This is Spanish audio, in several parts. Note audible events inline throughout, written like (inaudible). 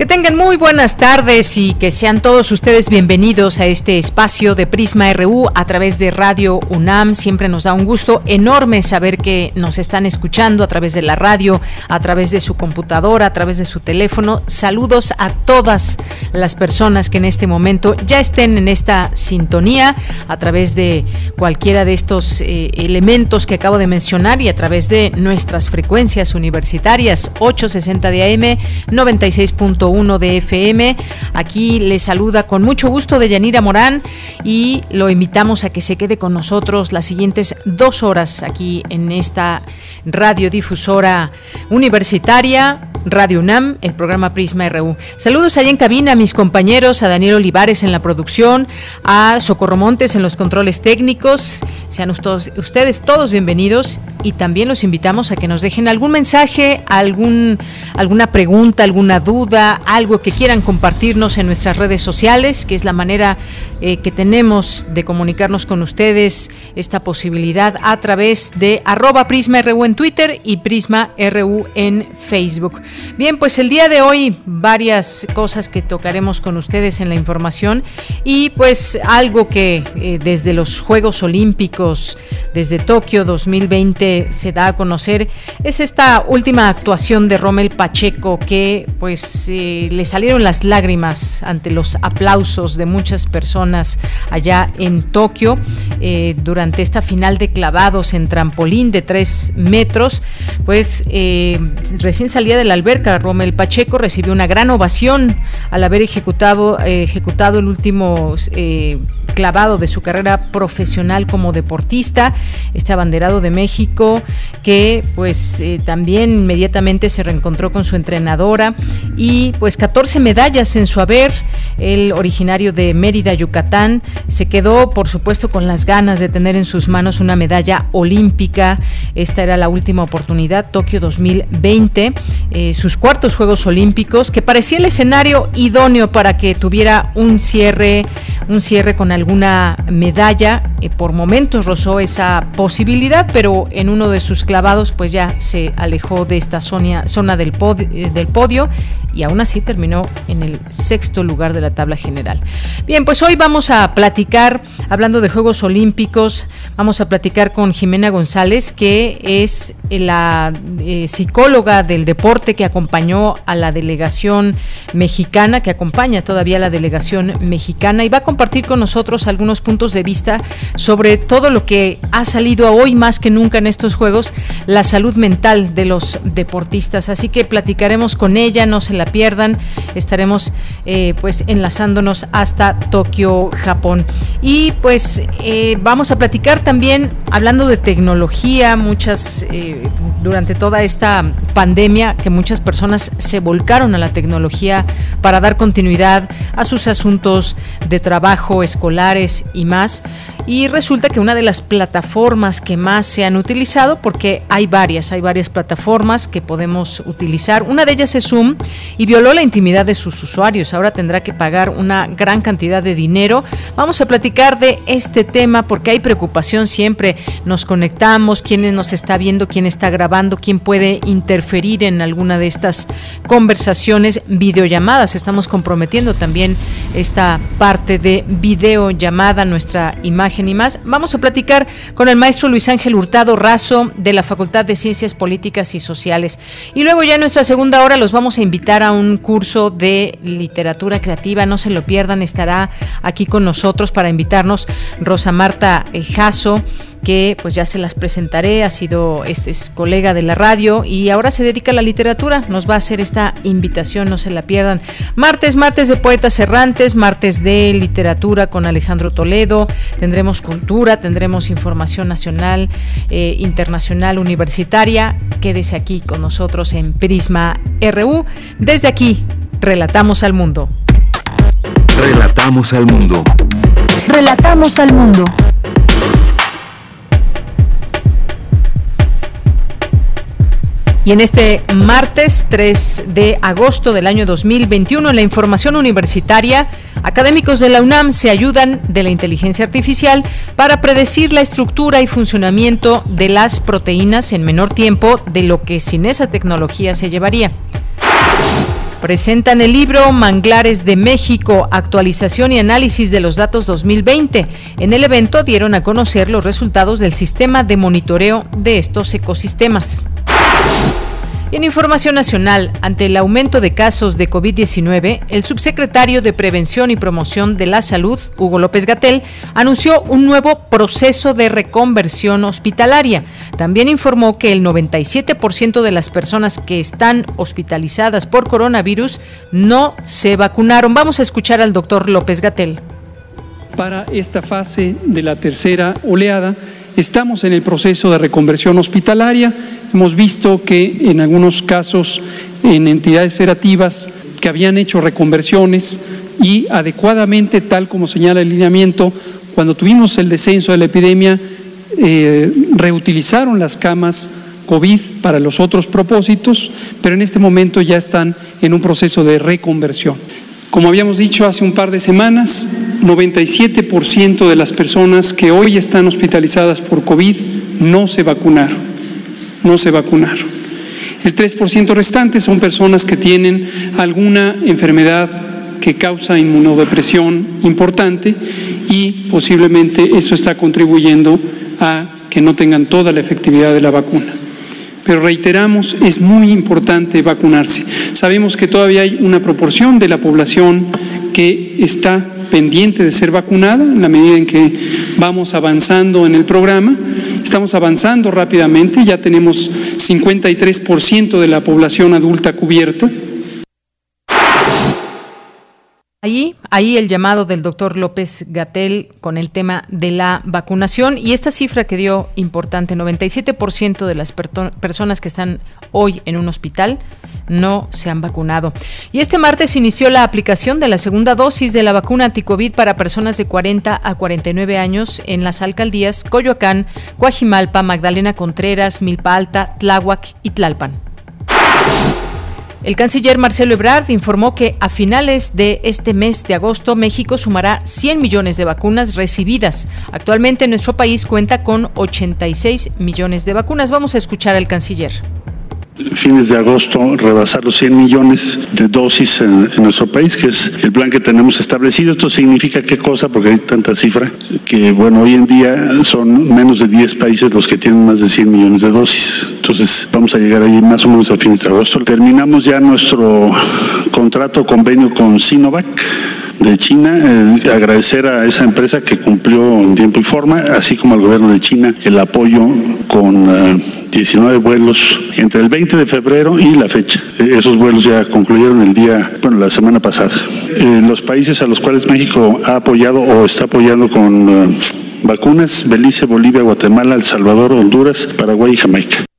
Que tengan muy buenas tardes y que sean todos ustedes bienvenidos a este espacio de Prisma RU a través de Radio UNAM. Siempre nos da un gusto enorme saber que nos están escuchando a través de la radio, a través de su computadora, a través de su teléfono. Saludos a todas las personas que en este momento ya estén en esta sintonía a través de cualquiera de estos eh, elementos que acabo de mencionar y a través de nuestras frecuencias universitarias 860 de AM 96. 1 de FM. Aquí le saluda con mucho gusto de Yanira Morán y lo invitamos a que se quede con nosotros las siguientes dos horas aquí en esta radiodifusora universitaria Radio UNAM, el programa Prisma RU. Saludos allá en cabina a mis compañeros, a Daniel Olivares en la producción, a Socorro Montes en los controles técnicos. Sean ustedes todos bienvenidos y también los invitamos a que nos dejen algún mensaje, algún, alguna pregunta, alguna duda, algo que quieran compartirnos en nuestras redes sociales, que es la manera eh, que tenemos de comunicarnos con ustedes, esta posibilidad a través de arroba Prisma RU en Twitter y Prisma RU en Facebook. Bien, pues el día de hoy varias cosas que tocaremos con ustedes en la información y pues algo que eh, desde los Juegos Olímpicos, desde Tokio 2020 se da a conocer es esta última actuación de Rommel Pacheco que pues eh, le salieron las lágrimas ante los aplausos de muchas personas allá en Tokio eh, durante esta final de clavados en trampolín de tres metros pues recién salía de la alberca, Romel Pacheco recibió una gran ovación al haber ejecutado, eh, ejecutado el último eh, clavado de su carrera profesional como deportista, este abanderado de México, que pues eh, también inmediatamente se reencontró con su entrenadora y pues 14 medallas en su haber, el originario de Mérida, Yucatán, se quedó por supuesto con las ganas de tener en sus manos una medalla olímpica, esta era la última oportunidad, Tokio 2020. Eh, sus cuartos Juegos Olímpicos, que parecía el escenario idóneo para que tuviera un cierre, un cierre con alguna medalla. Eh, por momentos rozó esa posibilidad, pero en uno de sus clavados, pues ya se alejó de esta zona, zona del, podio, eh, del podio y aún así terminó en el sexto lugar de la tabla general. Bien, pues hoy vamos a platicar, hablando de Juegos Olímpicos, vamos a platicar con Jimena González, que es la psicóloga del deporte que acompañó a la delegación mexicana, que acompaña todavía a la delegación mexicana y va a compartir con nosotros algunos puntos de vista sobre todo lo que ha salido hoy más que nunca en estos Juegos, la salud mental de los deportistas. Así que platicaremos con ella, no se la pierdan, estaremos eh, pues enlazándonos hasta Tokio, Japón. Y pues eh, vamos a platicar también, hablando de tecnología, muchas, eh, durante toda esta pandemia, que muchas personas se volcaron a la tecnología para dar continuidad a sus asuntos de trabajo, escolares y más. Y resulta que una de las plataformas que más se han utilizado, porque hay varias, hay varias plataformas que podemos utilizar, una de ellas es Zoom y violó la intimidad de sus usuarios. Ahora tendrá que pagar una gran cantidad de dinero. Vamos a platicar de este tema porque hay preocupación siempre. Nos conectamos, quién nos está viendo, quién está grabando, quién puede interferir en alguna de estas conversaciones, videollamadas. Estamos comprometiendo también esta parte de videollamada, nuestra imagen y más. Vamos a platicar con el maestro Luis Ángel Hurtado Razo de la Facultad de Ciencias Políticas y Sociales. Y luego ya en nuestra segunda hora los vamos a invitar a un curso de literatura creativa. No se lo pierdan, estará aquí con nosotros para invitarnos Rosa Marta Jasso que pues ya se las presentaré, ha sido este es colega de la radio y ahora se dedica a la literatura, nos va a hacer esta invitación, no se la pierdan. Martes, martes de poetas errantes, martes de literatura con Alejandro Toledo, tendremos cultura, tendremos información nacional, eh, internacional, universitaria. Quédese aquí con nosotros en Prisma RU. Desde aquí, relatamos al mundo. Relatamos al mundo. Relatamos al mundo. Y en este martes 3 de agosto del año 2021, en la información universitaria, académicos de la UNAM se ayudan de la inteligencia artificial para predecir la estructura y funcionamiento de las proteínas en menor tiempo de lo que sin esa tecnología se llevaría. Presentan el libro Manglares de México, actualización y análisis de los datos 2020. En el evento dieron a conocer los resultados del sistema de monitoreo de estos ecosistemas. En información nacional, ante el aumento de casos de COVID-19, el subsecretario de Prevención y Promoción de la Salud, Hugo López Gatel, anunció un nuevo proceso de reconversión hospitalaria. También informó que el 97% de las personas que están hospitalizadas por coronavirus no se vacunaron. Vamos a escuchar al doctor López Gatel. Para esta fase de la tercera oleada, Estamos en el proceso de reconversión hospitalaria. Hemos visto que en algunos casos en entidades federativas que habían hecho reconversiones y adecuadamente, tal como señala el lineamiento, cuando tuvimos el descenso de la epidemia, eh, reutilizaron las camas COVID para los otros propósitos, pero en este momento ya están en un proceso de reconversión. Como habíamos dicho hace un par de semanas, 97% de las personas que hoy están hospitalizadas por COVID no se vacunaron, no se vacunaron. El 3% restante son personas que tienen alguna enfermedad que causa inmunodepresión importante y posiblemente eso está contribuyendo a que no tengan toda la efectividad de la vacuna. Pero reiteramos, es muy importante vacunarse. Sabemos que todavía hay una proporción de la población que está pendiente de ser vacunada en la medida en que vamos avanzando en el programa. Estamos avanzando rápidamente, ya tenemos 53% de la población adulta cubierta Ahí, ahí el llamado del doctor López Gatel con el tema de la vacunación y esta cifra que dio importante, 97% de las personas que están hoy en un hospital no se han vacunado. Y este martes inició la aplicación de la segunda dosis de la vacuna anticovid para personas de 40 a 49 años en las alcaldías Coyoacán, Coajimalpa, Magdalena Contreras, Milpa Alta, Tláhuac y Tlalpan. El canciller Marcelo Ebrard informó que a finales de este mes de agosto México sumará 100 millones de vacunas recibidas. Actualmente nuestro país cuenta con 86 millones de vacunas. Vamos a escuchar al canciller fines de agosto rebasar los 100 millones de dosis en, nuestro país, que es el plan que tenemos establecido. Esto significa qué cosa, porque hay tanta cifra, que bueno, hoy en día son menos de 10 países los que tienen más de 100 millones de dosis. Entonces vamos a llegar ahí más o menos a fines de agosto. Terminamos ya nuestro contrato, convenio con Sinovac de China, eh, agradecer a esa empresa que cumplió en tiempo y forma, así como al gobierno de China el apoyo con 19 eh, vuelos entre el 20 de febrero y la fecha. Eh, esos vuelos ya concluyeron el día, bueno, la semana pasada. los países a los cuales México ha apoyado o está apoyando con vacunas, Belice, Bolivia, Guatemala, El Salvador, Honduras, Paraguay y Jamaica.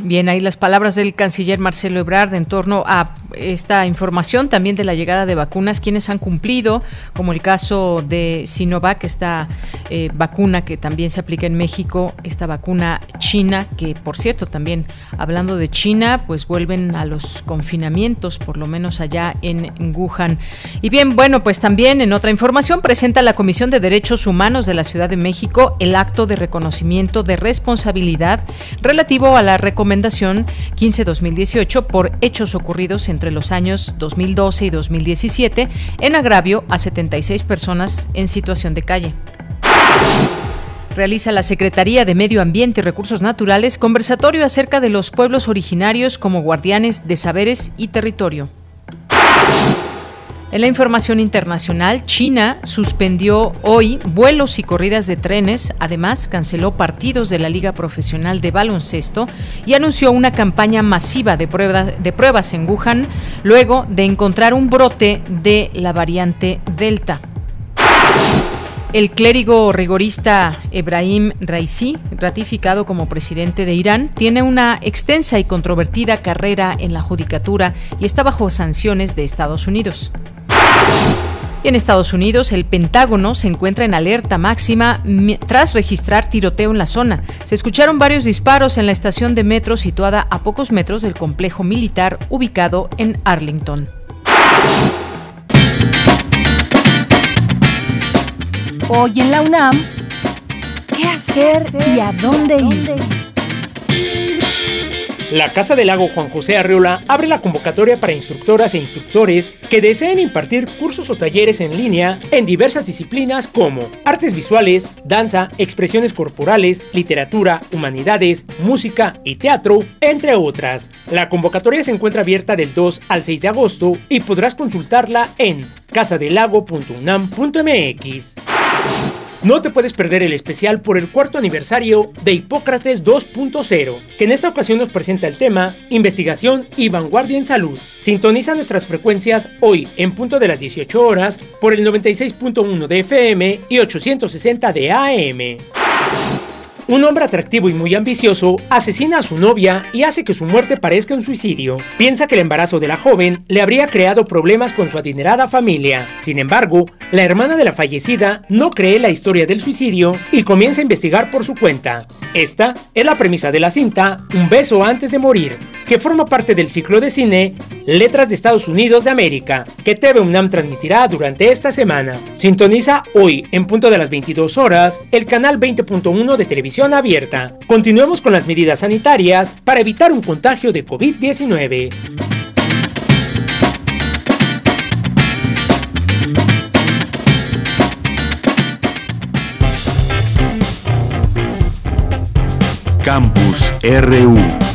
Bien, ahí las palabras del canciller Marcelo Ebrard en torno a esta información también de la llegada de vacunas, quienes han cumplido, como el caso de Sinovac, esta eh, vacuna que también se aplica en México, esta vacuna china, que por cierto también hablando de China, pues vuelven a los confinamientos, por lo menos allá en Wuhan. Y bien, bueno, pues también en otra información presenta la Comisión de Derechos Humanos de la Ciudad de México el acto de reconocimiento de responsabilidad relativo a la recomendación 15-2018 por hechos ocurridos entre los años 2012 y 2017 en agravio a 76 personas en situación de calle realiza la Secretaría de Medio Ambiente y Recursos Naturales conversatorio acerca de los pueblos originarios como guardianes de saberes y territorio. En la información internacional, China suspendió hoy vuelos y corridas de trenes, además canceló partidos de la Liga Profesional de Baloncesto y anunció una campaña masiva de, de pruebas en Wuhan luego de encontrar un brote de la variante Delta. El clérigo rigorista Ebrahim Raisi, ratificado como presidente de Irán, tiene una extensa y controvertida carrera en la judicatura y está bajo sanciones de Estados Unidos. Y en Estados Unidos, el Pentágono se encuentra en alerta máxima tras registrar tiroteo en la zona. Se escucharon varios disparos en la estación de metro situada a pocos metros del complejo militar ubicado en Arlington. Hoy en la UNAM, ¿qué hacer y a dónde ir? La Casa del Lago Juan José Arriola abre la convocatoria para instructoras e instructores que deseen impartir cursos o talleres en línea en diversas disciplinas como artes visuales, danza, expresiones corporales, literatura, humanidades, música y teatro, entre otras. La convocatoria se encuentra abierta del 2 al 6 de agosto y podrás consultarla en casadelago.unam.mx. No te puedes perder el especial por el cuarto aniversario de Hipócrates 2.0, que en esta ocasión nos presenta el tema Investigación y Vanguardia en Salud. Sintoniza nuestras frecuencias hoy en punto de las 18 horas por el 96.1 de FM y 860 de AM. Un hombre atractivo y muy ambicioso asesina a su novia y hace que su muerte parezca un suicidio. Piensa que el embarazo de la joven le habría creado problemas con su adinerada familia. Sin embargo, la hermana de la fallecida no cree la historia del suicidio y comienza a investigar por su cuenta. Esta es la premisa de la cinta Un beso antes de morir, que forma parte del ciclo de cine Letras de Estados Unidos de América, que TV UNAM transmitirá durante esta semana. Sintoniza hoy, en punto de las 22 horas, el canal 20.1 de televisión abierta. Continuemos con las medidas sanitarias para evitar un contagio de COVID-19. Campus RU.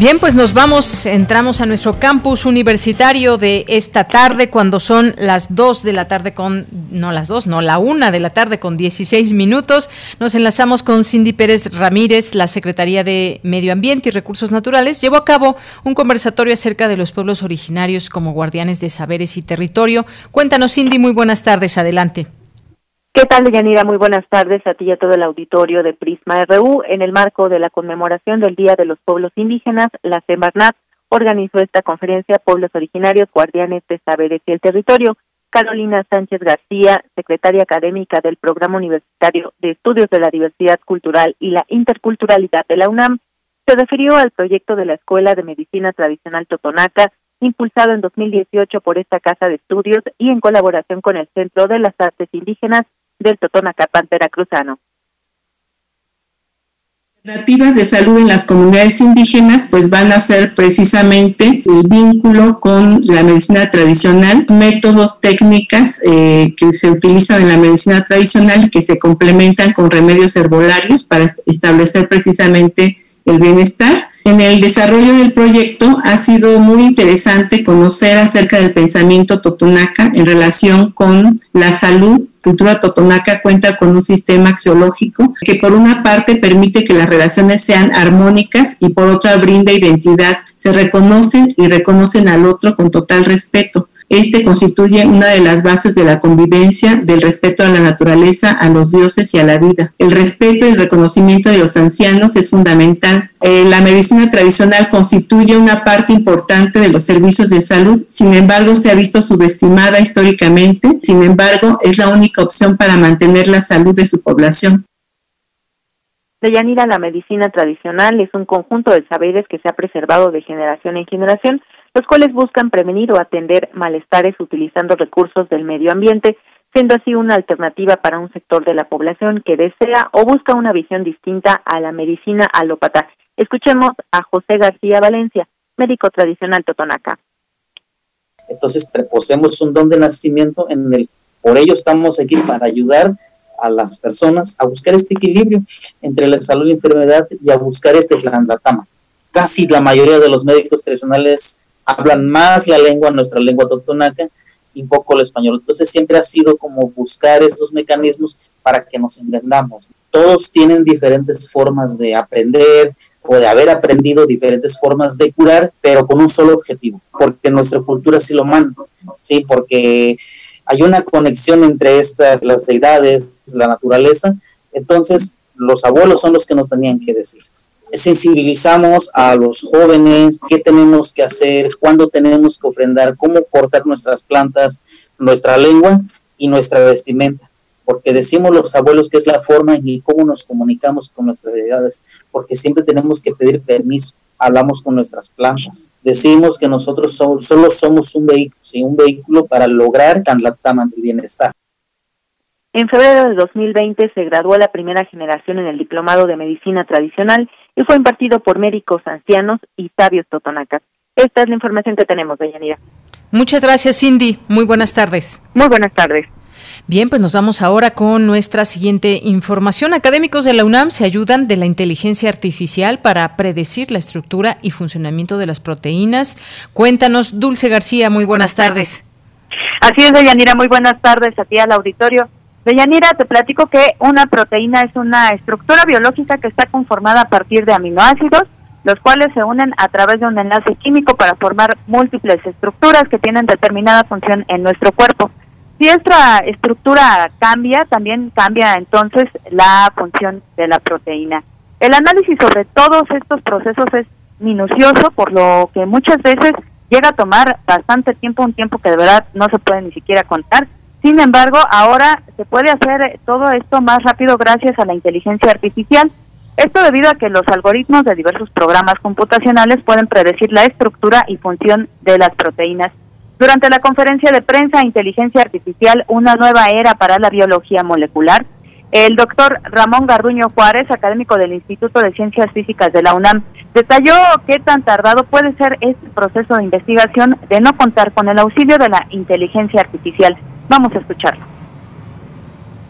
Bien, pues nos vamos, entramos a nuestro campus universitario de esta tarde cuando son las 2 de la tarde con, no las 2, no, la 1 de la tarde con 16 minutos. Nos enlazamos con Cindy Pérez Ramírez, la Secretaría de Medio Ambiente y Recursos Naturales. Llevó a cabo un conversatorio acerca de los pueblos originarios como guardianes de saberes y territorio. Cuéntanos, Cindy, muy buenas tardes, adelante. ¿Qué tal, Deyanira? Muy buenas tardes a ti y a todo el auditorio de Prisma RU. En el marco de la conmemoración del Día de los Pueblos Indígenas, la Semarnat organizó esta conferencia Pueblos Originarios, Guardianes de Saberes y el Territorio. Carolina Sánchez García, secretaria académica del Programa Universitario de Estudios de la Diversidad Cultural y la Interculturalidad de la UNAM, se refirió al proyecto de la Escuela de Medicina Tradicional Totonaca, impulsado en 2018 por esta Casa de Estudios y en colaboración con el Centro de las Artes Indígenas del Totonacapán veracruzano. Alternativas de salud en las comunidades indígenas pues van a ser precisamente el vínculo con la medicina tradicional, métodos, técnicas eh, que se utilizan en la medicina tradicional que se complementan con remedios herbolarios para establecer precisamente el bienestar. En el desarrollo del proyecto ha sido muy interesante conocer acerca del pensamiento totonaca en relación con la salud cultura totonaca cuenta con un sistema axiológico que por una parte permite que las relaciones sean armónicas y por otra brinda identidad. Se reconocen y reconocen al otro con total respeto. Este constituye una de las bases de la convivencia, del respeto a la naturaleza, a los dioses y a la vida. El respeto y el reconocimiento de los ancianos es fundamental. Eh, la medicina tradicional constituye una parte importante de los servicios de salud, sin embargo se ha visto subestimada históricamente, sin embargo es la única opción para mantener la salud de su población. Deyanira, la medicina tradicional es un conjunto de saberes que se ha preservado de generación en generación los cuales buscan prevenir o atender malestares utilizando recursos del medio ambiente, siendo así una alternativa para un sector de la población que desea o busca una visión distinta a la medicina alópata. Escuchemos a José García Valencia, médico tradicional totonaca. Entonces poseemos un don de nacimiento en el por ello estamos aquí para ayudar a las personas a buscar este equilibrio entre la salud y la enfermedad y a buscar este tama. Casi la mayoría de los médicos tradicionales hablan más la lengua, nuestra lengua totonaca, y un poco el español. Entonces siempre ha sido como buscar estos mecanismos para que nos entendamos. Todos tienen diferentes formas de aprender o de haber aprendido diferentes formas de curar, pero con un solo objetivo, porque nuestra cultura sí lo manda, sí, porque hay una conexión entre estas, las deidades, la naturaleza, entonces los abuelos son los que nos tenían que decir sensibilizamos a los jóvenes, qué tenemos que hacer, cuándo tenemos que ofrendar, cómo cortar nuestras plantas, nuestra lengua y nuestra vestimenta. Porque decimos los abuelos que es la forma y cómo nos comunicamos con nuestras deidades, porque siempre tenemos que pedir permiso, hablamos con nuestras plantas. Decimos que nosotros solo somos un vehículo, ¿sí? un vehículo para lograr tan la del bienestar. En febrero de 2020 se graduó la primera generación en el Diplomado de Medicina Tradicional y fue impartido por médicos ancianos y sabios totonacas. Esta es la información que tenemos, Deyanira. Muchas gracias, Cindy. Muy buenas tardes. Muy buenas tardes. Bien, pues nos vamos ahora con nuestra siguiente información. Académicos de la UNAM se ayudan de la inteligencia artificial para predecir la estructura y funcionamiento de las proteínas. Cuéntanos, Dulce García, muy buenas tardes. Así es, Deyanira, muy buenas tardes a ti al auditorio. Deyanira, te platico que una proteína es una estructura biológica que está conformada a partir de aminoácidos, los cuales se unen a través de un enlace químico para formar múltiples estructuras que tienen determinada función en nuestro cuerpo. Si esta estructura cambia, también cambia entonces la función de la proteína. El análisis sobre todos estos procesos es minucioso, por lo que muchas veces llega a tomar bastante tiempo, un tiempo que de verdad no se puede ni siquiera contar sin embargo, ahora se puede hacer todo esto más rápido gracias a la inteligencia artificial. Esto debido a que los algoritmos de diversos programas computacionales pueden predecir la estructura y función de las proteínas. Durante la conferencia de prensa Inteligencia Artificial, una nueva era para la biología molecular, el doctor Ramón Garduño Juárez, académico del Instituto de Ciencias Físicas de la UNAM, detalló qué tan tardado puede ser este proceso de investigación de no contar con el auxilio de la inteligencia artificial. Vamos a escucharlo.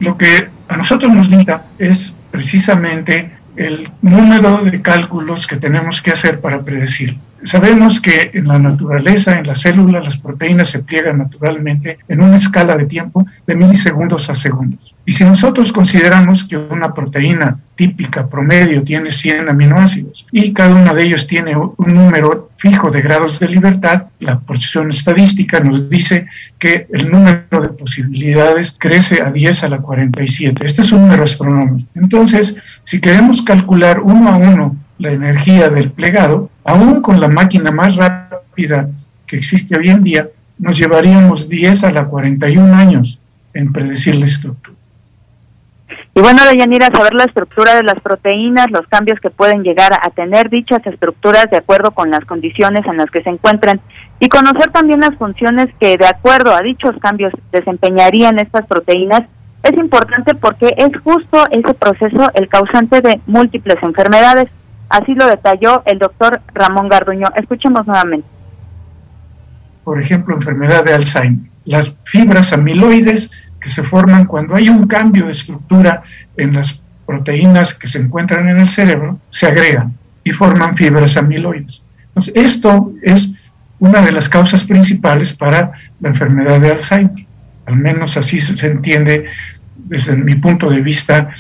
Lo que a nosotros nos limita es precisamente el número de cálculos que tenemos que hacer para predecir. Sabemos que en la naturaleza, en las células, las proteínas se pliegan naturalmente en una escala de tiempo de milisegundos a segundos. Y si nosotros consideramos que una proteína típica promedio tiene 100 aminoácidos y cada uno de ellos tiene un número fijo de grados de libertad, la porción estadística nos dice que el número de posibilidades crece a 10 a la 47. Este es un número astronómico. Entonces, si queremos calcular uno a uno la energía del plegado, aún con la máquina más rápida que existe hoy en día, nos llevaríamos 10 a la 41 años en predecir la estructura. Y bueno, Deyanira, saber la estructura de las proteínas, los cambios que pueden llegar a tener dichas estructuras de acuerdo con las condiciones en las que se encuentran y conocer también las funciones que de acuerdo a dichos cambios desempeñarían estas proteínas es importante porque es justo ese proceso el causante de múltiples enfermedades. Así lo detalló el doctor Ramón Garduño. Escuchemos nuevamente. Por ejemplo, enfermedad de Alzheimer. Las fibras amiloides que se forman cuando hay un cambio de estructura en las proteínas que se encuentran en el cerebro, se agregan y forman fibras amiloides. Entonces, esto es una de las causas principales para la enfermedad de Alzheimer. Al menos así se entiende desde mi punto de vista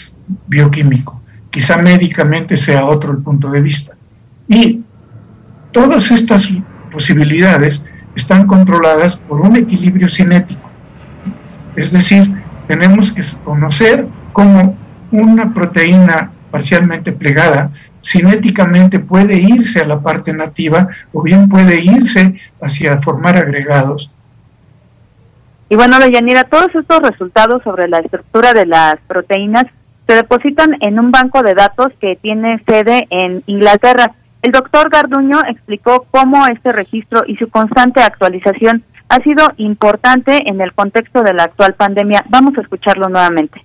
bioquímico. Quizá médicamente sea otro el punto de vista. Y todas estas posibilidades están controladas por un equilibrio cinético. Es decir, tenemos que conocer cómo una proteína parcialmente plegada cinéticamente puede irse a la parte nativa o bien puede irse hacia formar agregados. Y bueno, Deyanira, todos estos resultados sobre la estructura de las proteínas se depositan en un banco de datos que tiene sede en Inglaterra. El doctor Garduño explicó cómo este registro y su constante actualización ha sido importante en el contexto de la actual pandemia. Vamos a escucharlo nuevamente.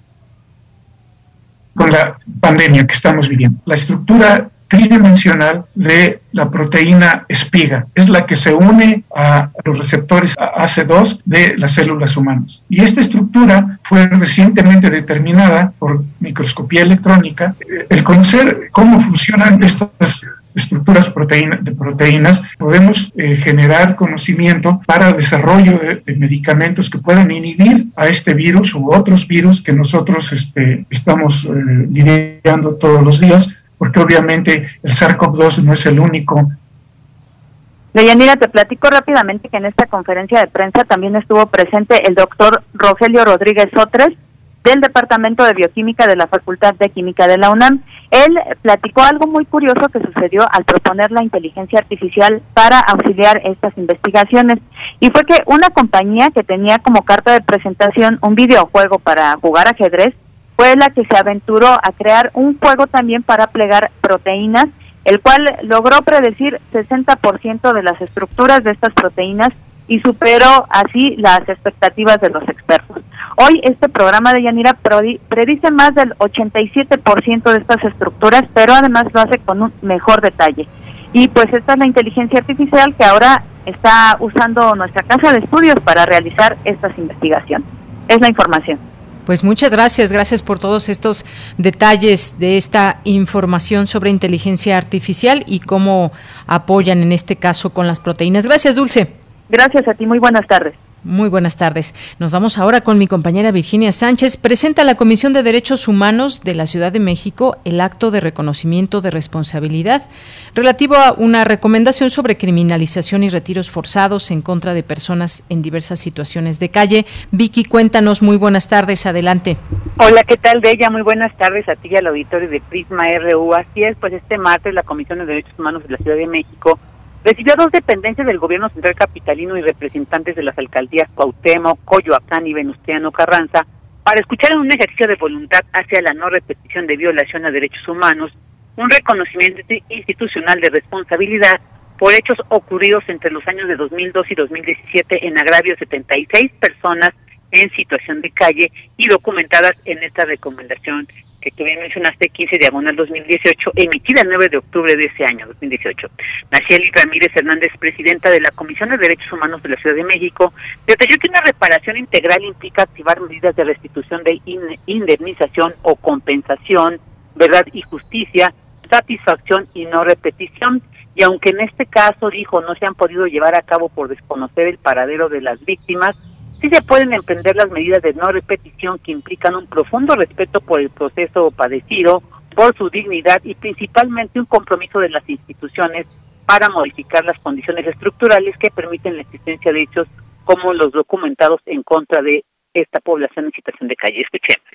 Con la pandemia que estamos viviendo, la estructura tridimensional de la proteína espiga. Es la que se une a los receptores AC2 de las células humanas. Y esta estructura fue recientemente determinada por microscopía electrónica. El conocer cómo funcionan estas estructuras de proteínas, podemos eh, generar conocimiento para desarrollo de, medicamentos que puedan inhibir a este virus u otros virus que nosotros este, estamos eh, lidiando todos los días, porque obviamente el SARS-CoV-2 no es el único Deyanira, te platico rápidamente que en esta conferencia de prensa también estuvo presente el doctor Rogelio Rodríguez Otres, del Departamento de Bioquímica de la Facultad de Química de la UNAM. Él platicó algo muy curioso que sucedió al proponer la inteligencia artificial para auxiliar estas investigaciones. Y fue que una compañía que tenía como carta de presentación un videojuego para jugar ajedrez fue la que se aventuró a crear un juego también para plegar proteínas el cual logró predecir 60% de las estructuras de estas proteínas y superó así las expectativas de los expertos. Hoy este programa de Yanira predice más del 87% de estas estructuras, pero además lo hace con un mejor detalle. Y pues esta es la inteligencia artificial que ahora está usando nuestra casa de estudios para realizar estas investigaciones. Es la información. Pues muchas gracias, gracias por todos estos detalles de esta información sobre inteligencia artificial y cómo apoyan en este caso con las proteínas. Gracias, Dulce. Gracias a ti, muy buenas tardes. Muy buenas tardes. Nos vamos ahora con mi compañera Virginia Sánchez. Presenta la Comisión de Derechos Humanos de la Ciudad de México el acto de reconocimiento de responsabilidad relativo a una recomendación sobre criminalización y retiros forzados en contra de personas en diversas situaciones de calle. Vicky, cuéntanos. Muy buenas tardes. Adelante. Hola, ¿qué tal, Bella? Muy buenas tardes a ti y al auditorio de Prisma RU. Así es, pues este martes la Comisión de Derechos Humanos de la Ciudad de México Recibió dos dependencias del gobierno central capitalino y representantes de las alcaldías Cuauhtémoc, Coyoacán y Venustiano Carranza para escuchar en un ejercicio de voluntad hacia la no repetición de violación a derechos humanos, un reconocimiento institucional de responsabilidad por hechos ocurridos entre los años de 2002 y 2017 en agravio de 76 personas en situación de calle y documentadas en esta recomendación que tú bien mencionaste, 15 diagonal 2018, emitida el 9 de octubre de ese año, 2018. Nacieli Ramírez Hernández, presidenta de la Comisión de Derechos Humanos de la Ciudad de México, detalló que una reparación integral implica activar medidas de restitución de indemnización o compensación, verdad y justicia, satisfacción y no repetición. Y aunque en este caso, dijo, no se han podido llevar a cabo por desconocer el paradero de las víctimas, sí se pueden emprender las medidas de no repetición que implican un profundo respeto por el proceso padecido, por su dignidad y principalmente un compromiso de las instituciones para modificar las condiciones estructurales que permiten la existencia de hechos como los documentados en contra de esta población en situación de calle. Escuchemos.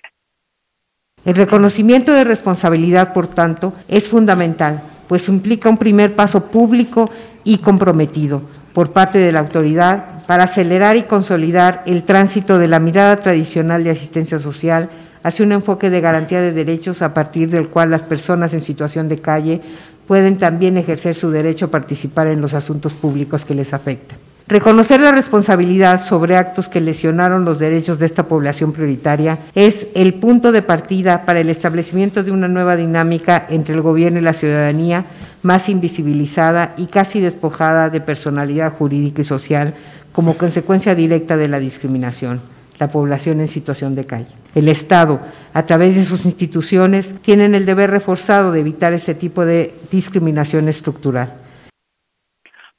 El reconocimiento de responsabilidad, por tanto, es fundamental, pues implica un primer paso público y comprometido por parte de la autoridad para acelerar y consolidar el tránsito de la mirada tradicional de asistencia social hacia un enfoque de garantía de derechos a partir del cual las personas en situación de calle pueden también ejercer su derecho a participar en los asuntos públicos que les afectan. Reconocer la responsabilidad sobre actos que lesionaron los derechos de esta población prioritaria es el punto de partida para el establecimiento de una nueva dinámica entre el gobierno y la ciudadanía más invisibilizada y casi despojada de personalidad jurídica y social como consecuencia directa de la discriminación, la población en situación de calle. El Estado, a través de sus instituciones, tienen el deber reforzado de evitar ese tipo de discriminación estructural.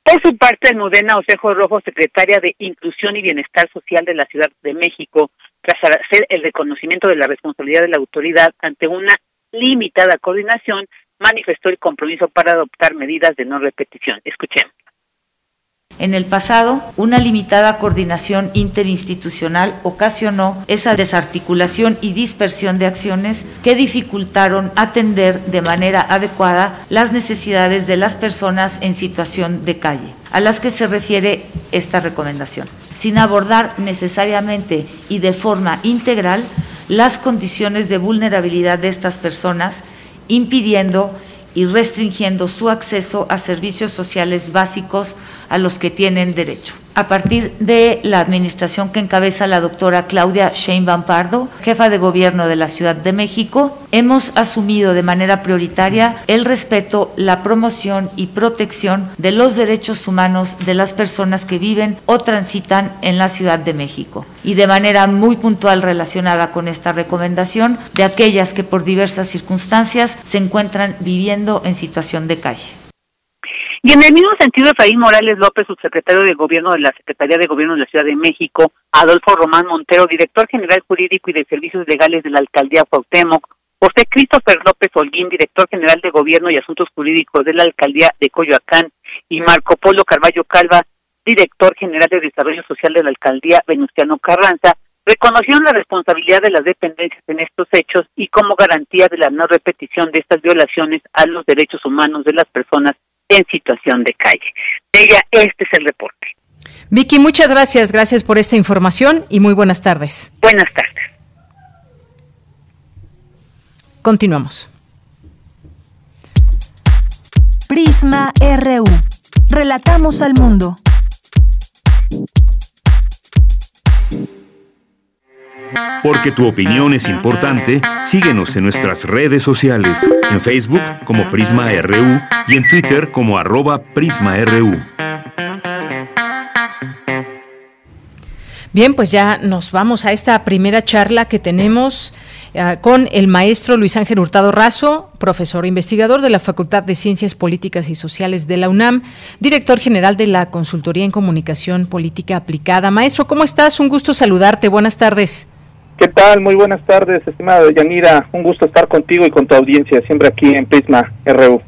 Por su parte, Nudena Osejo Rojo, secretaria de Inclusión y Bienestar Social de la Ciudad de México, tras hacer el reconocimiento de la responsabilidad de la autoridad ante una limitada coordinación, manifestó el compromiso para adoptar medidas de no repetición. Escuchemos. En el pasado, una limitada coordinación interinstitucional ocasionó esa desarticulación y dispersión de acciones que dificultaron atender de manera adecuada las necesidades de las personas en situación de calle, a las que se refiere esta recomendación, sin abordar necesariamente y de forma integral las condiciones de vulnerabilidad de estas personas, impidiendo y restringiendo su acceso a servicios sociales básicos a los que tienen derecho a partir de la administración que encabeza la doctora Claudia Sheinbaum Pardo, jefa de gobierno de la Ciudad de México, hemos asumido de manera prioritaria el respeto, la promoción y protección de los derechos humanos de las personas que viven o transitan en la Ciudad de México y de manera muy puntual relacionada con esta recomendación de aquellas que por diversas circunstancias se encuentran viviendo en situación de calle. Y en el mismo sentido, Efraín Morales López, subsecretario de Gobierno de la Secretaría de Gobierno de la Ciudad de México, Adolfo Román Montero, director general jurídico y de servicios legales de la Alcaldía Cuauhtémoc, José Christopher López Holguín, director general de Gobierno y Asuntos Jurídicos de la Alcaldía de Coyoacán, y Marco Polo Carballo Calva, director general de Desarrollo Social de la Alcaldía Venustiano Carranza, reconocieron la responsabilidad de las dependencias en estos hechos y como garantía de la no repetición de estas violaciones a los derechos humanos de las personas en situación de calle. De ella, este es el reporte. Vicky, muchas gracias. Gracias por esta información y muy buenas tardes. Buenas tardes. Continuamos. Prisma RU. Relatamos al mundo. Porque tu opinión es importante, síguenos en nuestras redes sociales, en Facebook como Prisma RU y en Twitter como arroba PrismaRU. Bien, pues ya nos vamos a esta primera charla que tenemos eh, con el maestro Luis Ángel Hurtado Razo, profesor e investigador de la Facultad de Ciencias Políticas y Sociales de la UNAM, director general de la Consultoría en Comunicación Política Aplicada. Maestro, ¿cómo estás? Un gusto saludarte. Buenas tardes. ¿Qué tal? Muy buenas tardes, estimada Yanira. Un gusto estar contigo y con tu audiencia, siempre aquí en Prisma RU.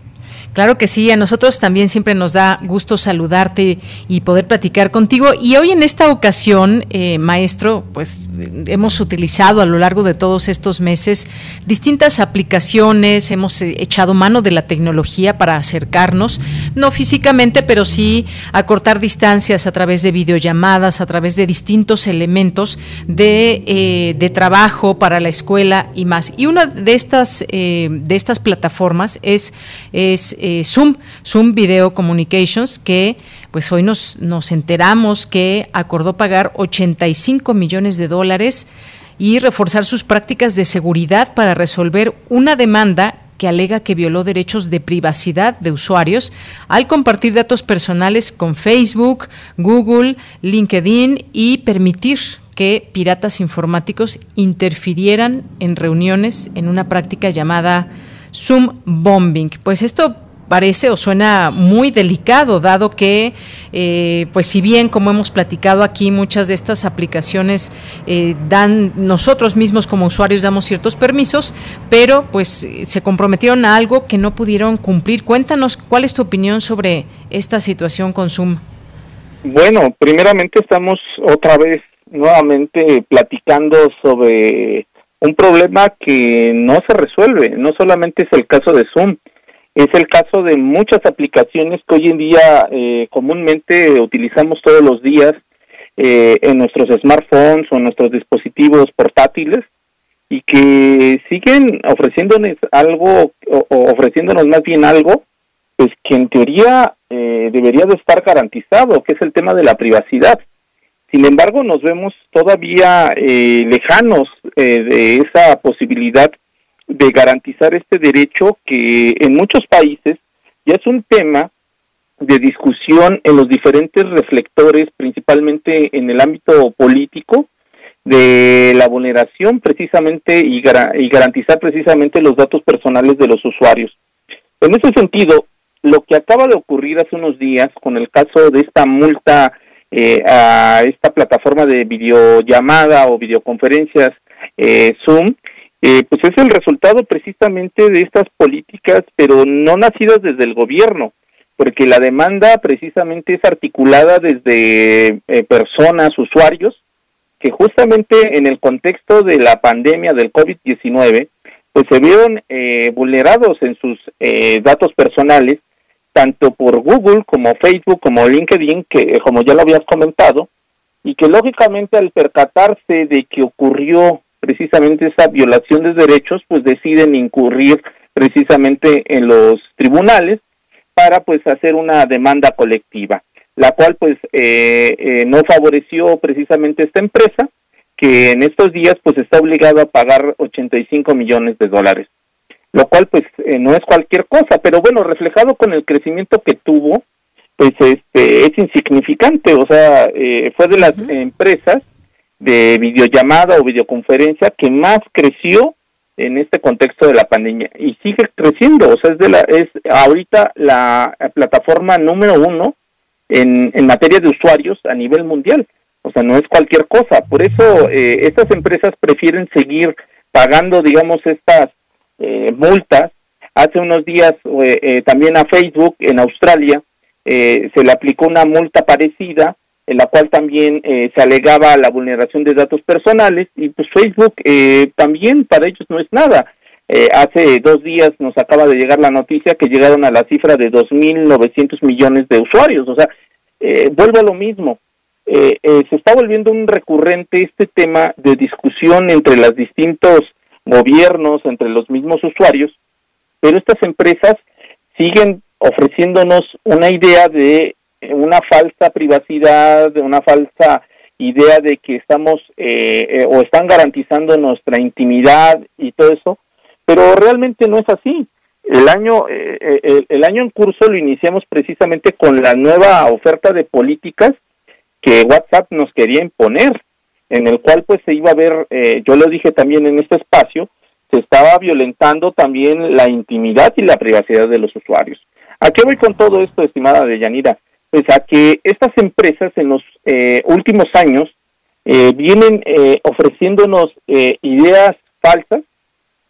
Claro que sí, a nosotros también siempre nos da gusto saludarte y poder platicar contigo. Y hoy en esta ocasión, eh, maestro, pues hemos utilizado a lo largo de todos estos meses distintas aplicaciones, hemos eh, echado mano de la tecnología para acercarnos, no físicamente, pero sí a cortar distancias a través de videollamadas, a través de distintos elementos de, eh, de trabajo para la escuela y más. Y una de estas, de estas plataformas es, es eh, Zoom, Zoom Video Communications, que pues hoy nos, nos enteramos que acordó pagar 85 millones de dólares y reforzar sus prácticas de seguridad para resolver una demanda que alega que violó derechos de privacidad de usuarios al compartir datos personales con Facebook, Google, LinkedIn y permitir que piratas informáticos interfirieran en reuniones en una práctica llamada Zoom Bombing. Pues esto parece o suena muy delicado, dado que, eh, pues si bien, como hemos platicado aquí, muchas de estas aplicaciones eh, dan, nosotros mismos como usuarios damos ciertos permisos, pero pues se comprometieron a algo que no pudieron cumplir. Cuéntanos cuál es tu opinión sobre esta situación con Zoom. Bueno, primeramente estamos otra vez nuevamente platicando sobre un problema que no se resuelve, no solamente es el caso de Zoom, es el caso de muchas aplicaciones que hoy en día eh, comúnmente utilizamos todos los días eh, en nuestros smartphones o en nuestros dispositivos portátiles y que siguen ofreciéndonos algo o, ofreciéndonos más bien algo pues que en teoría eh, debería de estar garantizado que es el tema de la privacidad. Sin embargo nos vemos todavía lejanos de esa posibilidad de garantizar este derecho que en muchos países ya es un tema de discusión en los diferentes reflectores, principalmente en el ámbito político, de la vulneración precisamente y, garantizar precisamente los datos personales de los usuarios. En ese sentido, lo que acaba de ocurrir hace unos días con el caso de esta multa eh, a esta plataforma de videollamada o videoconferencias eh, Zoom, eh, pues es el resultado precisamente de estas políticas, pero no nacidas desde el gobierno, porque la demanda precisamente es articulada desde eh, personas, usuarios, que justamente en el contexto de la pandemia del COVID-19, pues se vieron eh, vulnerados en sus datos personales, tanto por Google como Facebook como LinkedIn, que como ya lo habías comentado, y que lógicamente al percatarse de que ocurrió precisamente esa violación de derechos, pues deciden incurrir precisamente en los tribunales para pues hacer una demanda colectiva, la cual pues eh, eh, no favoreció precisamente esta empresa que en estos días pues está obligado a pagar 85 millones de dólares, lo cual pues eh, no es cualquier cosa, pero bueno, reflejado con el crecimiento que tuvo, pues este es insignificante, o sea, fue de las empresas de videollamada o videoconferencia que más creció en este contexto de la pandemia. Y sigue creciendo, o sea, es de la es ahorita la plataforma número uno en, en materia de usuarios a nivel mundial, o sea, no es cualquier cosa, por eso eh, estas empresas prefieren seguir pagando, digamos, estas eh, multas. Hace unos días eh, también a Facebook en Australia se le aplicó una multa parecida en la cual también eh, se alegaba la vulneración de datos personales y pues Facebook eh, también para ellos no es nada. Eh, hace dos días nos acaba de llegar la noticia que llegaron a la cifra de 2.900 millones de usuarios. O sea, vuelvo a lo mismo. se está volviendo un recurrente este tema de discusión entre los distintos gobiernos, entre los mismos usuarios, pero estas empresas siguen ofreciéndonos una idea de una falsa privacidad, una falsa idea de que estamos eh, eh, o están garantizando nuestra intimidad y todo eso, pero realmente no es así. El año eh, el, año en curso lo iniciamos precisamente con la nueva oferta de políticas que WhatsApp nos quería imponer, en el cual pues se iba a ver, yo lo dije también en este espacio, se estaba violentando también la intimidad y la privacidad de los usuarios. ¿A qué voy con todo esto, estimada Deyanira? Pues a que estas empresas en los eh, últimos años eh, vienen eh, ofreciéndonos ideas falsas,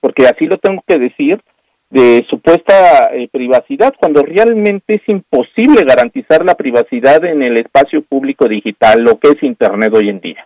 porque así lo tengo que decir, de supuesta privacidad, cuando realmente es imposible garantizar la privacidad en el espacio público digital, lo que es Internet hoy en día.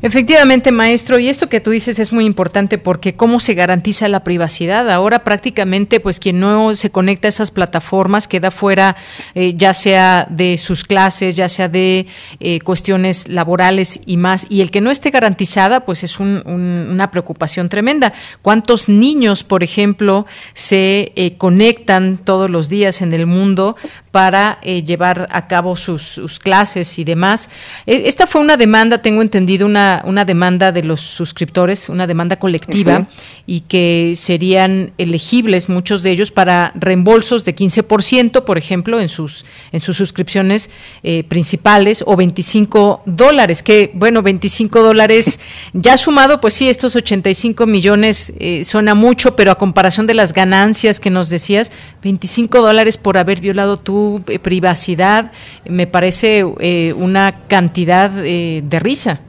Efectivamente, maestro, y esto que tú dices es muy importante porque cómo se garantiza la privacidad. Ahora prácticamente, pues quien no se conecta a esas plataformas queda fuera, eh, ya sea de sus clases, ya sea de eh, cuestiones laborales y más. Y el que no esté garantizada, pues es una preocupación tremenda. ¿Cuántos niños, por ejemplo, se eh, conectan todos los días en el mundo para llevar a cabo sus, sus clases y demás? esta fue una demanda, tengo entendido, una, una demanda de los suscriptores, una demanda colectiva, y que serían elegibles muchos de ellos para reembolsos de 15%, por ejemplo, en sus, en sus suscripciones eh, principales, o 25 dólares, que bueno, 25 dólares (laughs) ya sumado, pues sí, estos 85 millones eh, suena mucho, pero a comparación de las ganancias que nos decías, 25 dólares por haber violado tu eh, privacidad, me parece una cantidad de risa.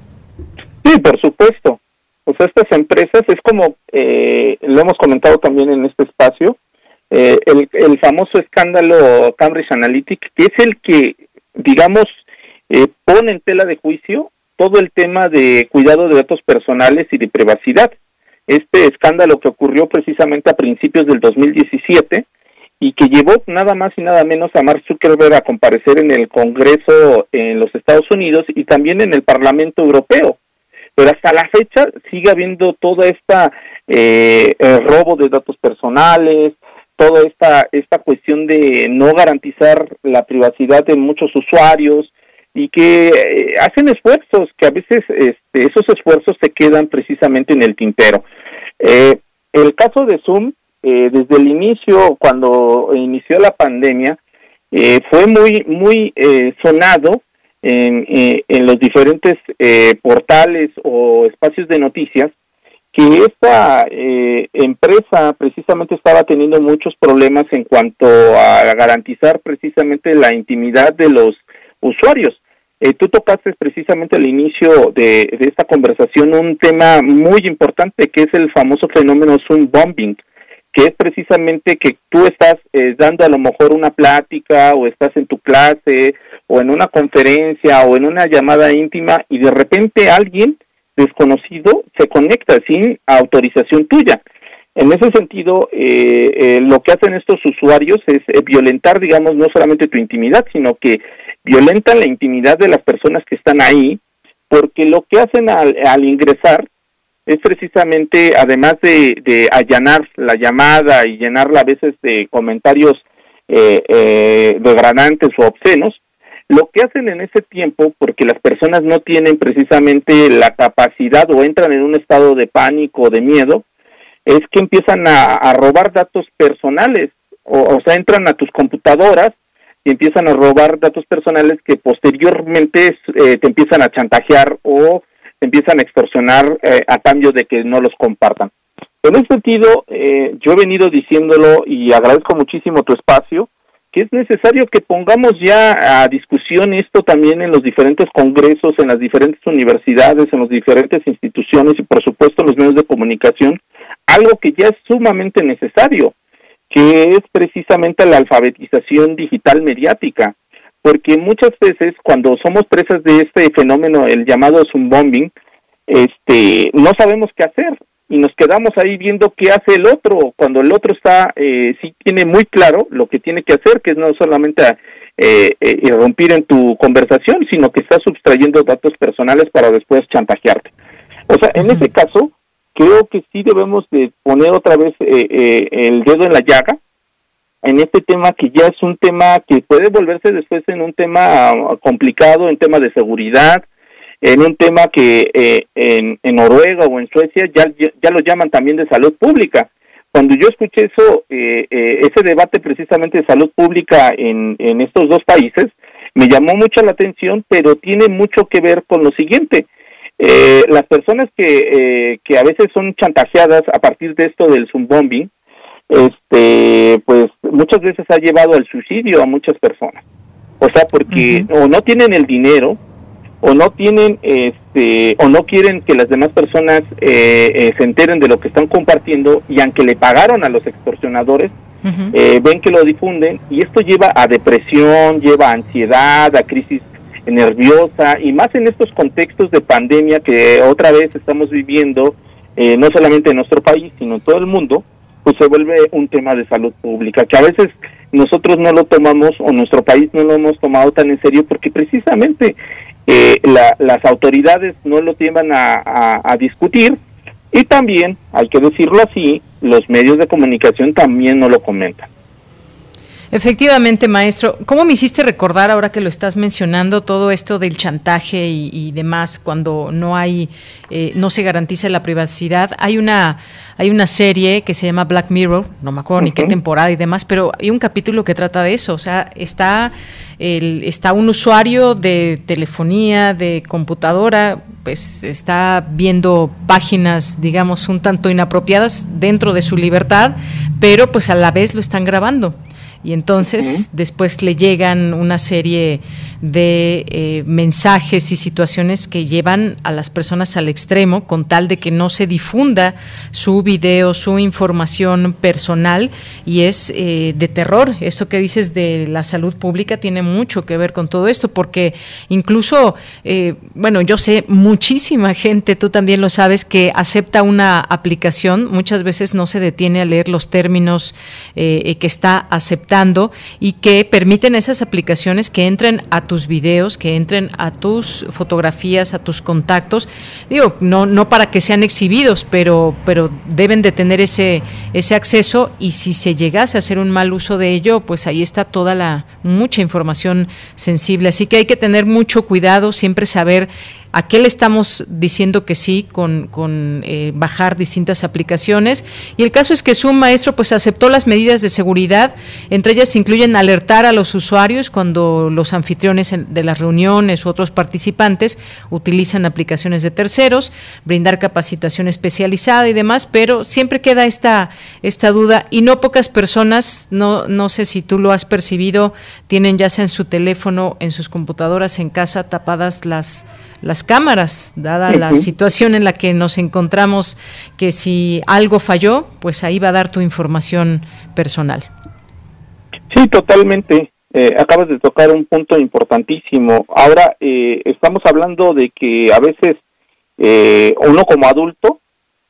Sí, por supuesto. Pues estas empresas es como, eh, lo hemos comentado también en este espacio, eh, el, el, famoso escándalo Cambridge Analytic, que es el que, digamos, eh, pone en tela de juicio todo el tema de cuidado de datos personales y de privacidad. Este escándalo que ocurrió precisamente a principios del 2017 y que llevó nada más y nada menos a Mark Zuckerberg a comparecer en el Congreso en los Estados Unidos y también en el Parlamento Europeo pero hasta la fecha sigue habiendo toda esta eh, eh, robo de datos personales, toda esta esta cuestión de no garantizar la privacidad de muchos usuarios y que eh, hacen esfuerzos que a veces este, esos esfuerzos se quedan precisamente en el tintero. el caso de Zoom desde el inicio cuando inició la pandemia fue muy muy sonado en, eh, en los diferentes eh, portales o espacios de noticias que esta eh, empresa precisamente estaba teniendo muchos problemas en cuanto a garantizar precisamente la intimidad de los usuarios. tú tocaste precisamente al inicio de, de, esta conversación un tema muy importante que es el famoso fenómeno Zoom bombing, que es precisamente que tú estás dando a lo mejor una plática o estás en tu clase o en una conferencia o en una llamada íntima y de repente alguien desconocido se conecta sin autorización tuya. En ese sentido, eh, eh, lo que hacen estos usuarios es eh, violentar, digamos, no solamente tu intimidad, sino que violentan la intimidad de las personas que están ahí, porque lo que hacen al, ingresar es precisamente, además de, allanar la llamada y llenarla a veces de comentarios degradantes o obscenos, lo que hacen en ese tiempo, porque las personas no tienen precisamente la capacidad o entran en un estado de pánico o de miedo, es que empiezan a, robar datos personales, o, sea, entran a tus computadoras y empiezan a robar datos personales que posteriormente eh, te empiezan a chantajear o empiezan a extorsionar eh, a cambio de que no los compartan. En ese sentido, eh, yo he venido diciéndolo y agradezco muchísimo tu espacio, que es necesario que pongamos ya a discusión esto también en los diferentes congresos, en las diferentes universidades, en las diferentes instituciones y por supuesto en los medios de comunicación, algo que ya es sumamente necesario, que es precisamente la alfabetización digital mediática, porque muchas veces cuando somos presas de este fenómeno, el llamado zoom bombing, este, no sabemos qué hacer y nos quedamos ahí viendo qué hace el otro, cuando el otro está, eh, sí tiene muy claro lo que tiene que hacer, que es no solamente eh, eh, irrumpir en tu conversación, sino que está sustrayendo datos personales para después chantajearte. O sea, en ese caso, creo que sí debemos de poner otra vez eh, eh, el dedo en la llaga en este tema que ya es un tema que puede volverse después en un tema ah, complicado, en tema de seguridad, en un tema que eh, en, Noruega o en Suecia ya, ya lo llaman también de salud pública. Cuando yo escuché eso, eh, eh, ese debate precisamente de salud pública en, en estos dos países, me llamó mucho la atención, pero tiene mucho que ver con lo siguiente. Eh, las personas que, eh, que a veces son chantajeadas a partir de esto del zoom bombing, este, pues muchas veces ha llevado al suicidio a muchas personas. O sea, porque o no tienen el dinero, o no tienen, este, o no quieren que las demás personas eh, eh, se enteren de lo que están compartiendo y aunque le pagaron a los extorsionadores, eh, ven que lo difunden y esto lleva a depresión, lleva a ansiedad, a crisis nerviosa y más en estos contextos de pandemia que otra vez estamos viviendo, eh, no solamente en nuestro país, sino en todo el mundo, pues se vuelve un tema de salud pública, que a veces nosotros no lo tomamos o nuestro país no lo hemos tomado tan en serio porque precisamente eh, la, las autoridades no lo llevan a, a discutir y también, hay que decirlo así, los medios de comunicación también no lo comentan. Efectivamente, maestro. ¿Cómo me hiciste recordar ahora que lo estás mencionando todo esto del chantaje y, demás cuando no hay, eh, no se garantiza la privacidad? Hay una, hay una serie que se llama Black Mirror, no me acuerdo ni qué temporada y demás, pero hay un capítulo que trata de eso. O sea, está el, está un usuario de telefonía, de computadora, pues está viendo páginas, digamos, un tanto inapropiadas dentro de su libertad, pero pues a la vez lo están grabando y entonces después le llegan una serie de eh, mensajes y situaciones que llevan a las personas al extremo con tal de que no se difunda su video, su información personal y es eh, de terror. Esto que dices de la salud pública tiene mucho que ver con todo esto porque incluso, eh, bueno, yo sé muchísima gente, tú también lo sabes, que acepta una aplicación, muchas veces no se detiene a leer los términos que está aceptando y que permiten esas aplicaciones que entren a tus videos, que entren a tus fotografías, a tus contactos. Digo, no, no para que sean exhibidos, pero, pero deben de tener ese, ese acceso y si se llegase a hacer un mal uso de ello, pues ahí está toda la mucha información sensible. Así que hay que tener mucho cuidado, siempre saber ¿A estamos diciendo que sí con, con eh, bajar distintas aplicaciones? Y el caso es que Zoom Maestro pues aceptó las medidas de seguridad, entre ellas incluyen alertar a los usuarios cuando los anfitriones de las reuniones u otros participantes utilizan aplicaciones de terceros, brindar capacitación especializada y demás, pero siempre queda esta, esta duda y no pocas personas, no, no sé si tú lo has percibido, tienen ya sea en su teléfono, en sus computadoras, en casa, tapadas las las cámaras, dada la situación en la que nos encontramos, que si algo falló, pues ahí va a dar tu información personal. Sí, totalmente. Eh, acabas de tocar un punto importantísimo. Ahora eh, estamos hablando de que a veces eh, uno como adulto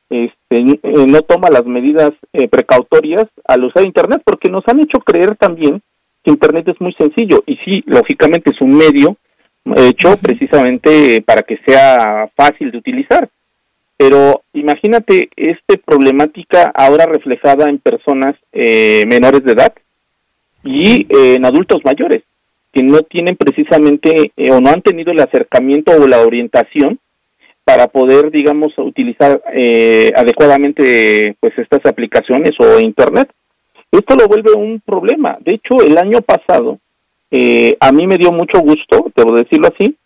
este, no toma las medidas precautorias al usar Internet porque nos han hecho creer también que Internet es muy sencillo y sí, lógicamente es un medio hecho precisamente para que sea fácil de utilizar. Pero imagínate esta problemática ahora reflejada en personas eh, menores de edad y eh, en adultos mayores que no tienen precisamente eh, o no han tenido el acercamiento o la orientación para poder, digamos, utilizar adecuadamente pues estas aplicaciones o internet. Esto lo vuelve un problema. De hecho, el año pasado eh, a mí me dio mucho gusto, debo decirlo así,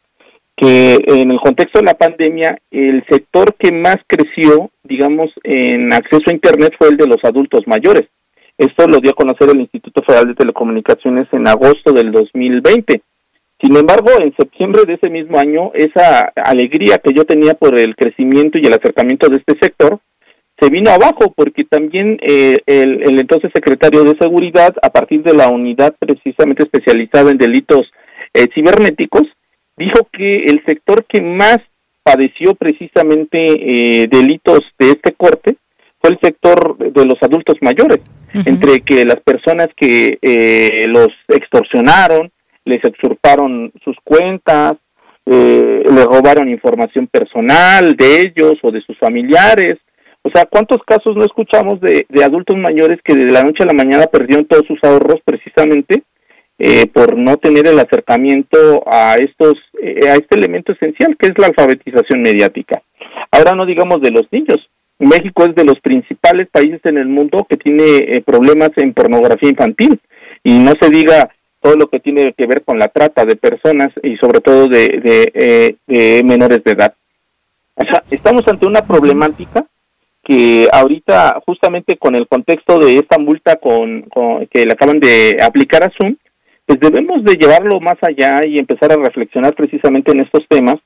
que en el contexto de la pandemia el sector que más creció, digamos, en acceso a Internet fue el de los adultos mayores. Esto lo dio a conocer el Instituto Federal de Telecomunicaciones en agosto del 2020. Sin embargo, en septiembre de ese mismo año, esa alegría que yo tenía por el crecimiento y el acercamiento de este sector se vino abajo porque también eh, el, el, entonces secretario de Seguridad, a partir de la unidad precisamente especializada en delitos eh, cibernéticos, dijo que el sector que más padeció precisamente eh, delitos de este corte fue el sector de los adultos mayores, entre que las personas que eh, los extorsionaron, les exurparon sus cuentas, eh, le robaron información personal de ellos o de sus familiares. O sea, ¿cuántos casos no escuchamos de, adultos mayores que de la noche a la mañana perdieron todos sus ahorros precisamente eh, por no tener el acercamiento a estos eh, a este elemento esencial que es la alfabetización mediática. Ahora no digamos de los niños. México es de los principales países en el mundo que tiene eh, problemas en pornografía infantil y no se diga todo lo que tiene que ver con la trata de personas y sobre todo de, de, de menores de edad. O sea, estamos ante una problemática que ahorita justamente con el contexto de esta multa con, que le acaban de aplicar a Zoom, pues debemos de llevarlo más allá y empezar a reflexionar precisamente en estos temas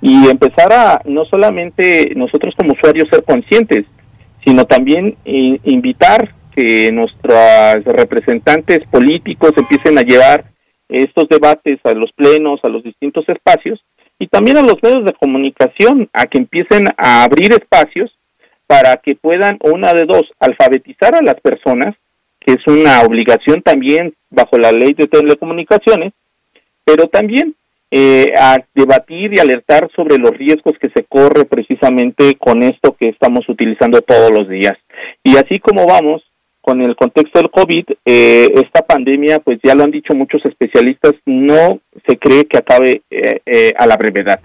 y empezar a no solamente nosotros como usuarios ser conscientes, sino también invitar que nuestros representantes políticos empiecen a llevar estos debates a los plenos, a los distintos espacios y también a los medios de comunicación a que empiecen a abrir espacios para que puedan, una de dos, alfabetizar a las personas que es una obligación también bajo la ley de telecomunicaciones, pero también eh, a debatir y alertar sobre los riesgos que se corre precisamente con esto que estamos utilizando todos los días. Y así como vamos con el contexto del COVID, eh, esta pandemia, pues ya lo han dicho muchos especialistas, no se cree que acabe eh, a la brevedad.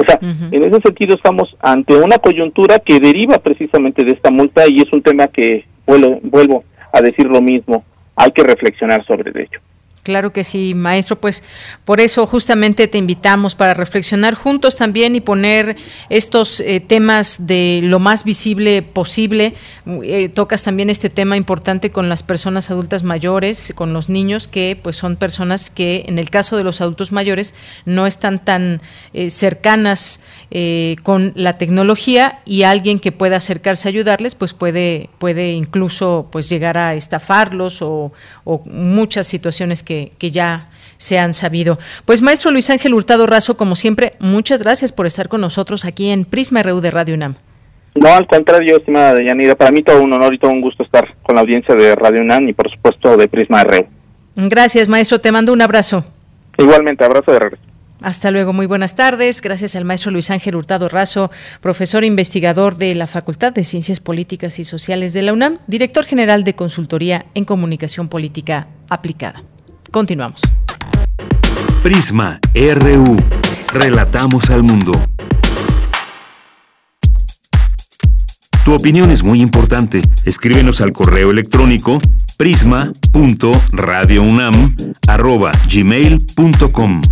O sea, en ese sentido estamos ante una coyuntura que deriva precisamente de esta multa y es un tema que vuelvo, vuelvo a decir lo mismo. Hay que reflexionar sobre ello. Claro que sí, maestro. Pues por eso justamente te invitamos para reflexionar juntos también y poner estos eh, temas de lo más visible posible. Eh, tocas también este tema importante con las personas adultas mayores, con los niños, que pues son personas que en el caso de los adultos mayores no están tan eh, cercanas con la tecnología y alguien que pueda acercarse a ayudarles, pues puede puede incluso pues llegar a estafarlos o muchas situaciones que que, ya se han sabido. Pues maestro Luis Ángel Hurtado Razo, como siempre, muchas gracias por estar con nosotros aquí en Prisma RU de Radio UNAM. No, al contrario, estimada Deyanira, para mí todo un honor y todo un gusto estar con la audiencia de Radio UNAM y por supuesto de Prisma RU. Gracias, maestro, te mando un abrazo. Igualmente, abrazo de regreso. Hasta luego, muy buenas tardes. Gracias al maestro Luis Ángel Hurtado Razo, profesor investigador de la Facultad de Ciencias Políticas y Sociales de la UNAM, director general de Consultoría en Comunicación Política Aplicada. Continuamos. Prisma RU. Relatamos al mundo. Tu opinión es muy importante. Escríbenos al correo electrónico prisma.radiounam@gmail.com.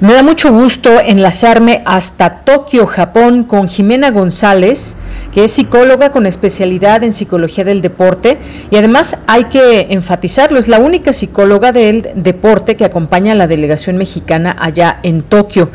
Me da mucho gusto enlazarme hasta Tokio, Japón, con Jimena González es psicóloga con especialidad en psicología del deporte y además hay que enfatizarlo, es la única psicóloga del deporte que acompaña a la delegación mexicana allá en Tokio.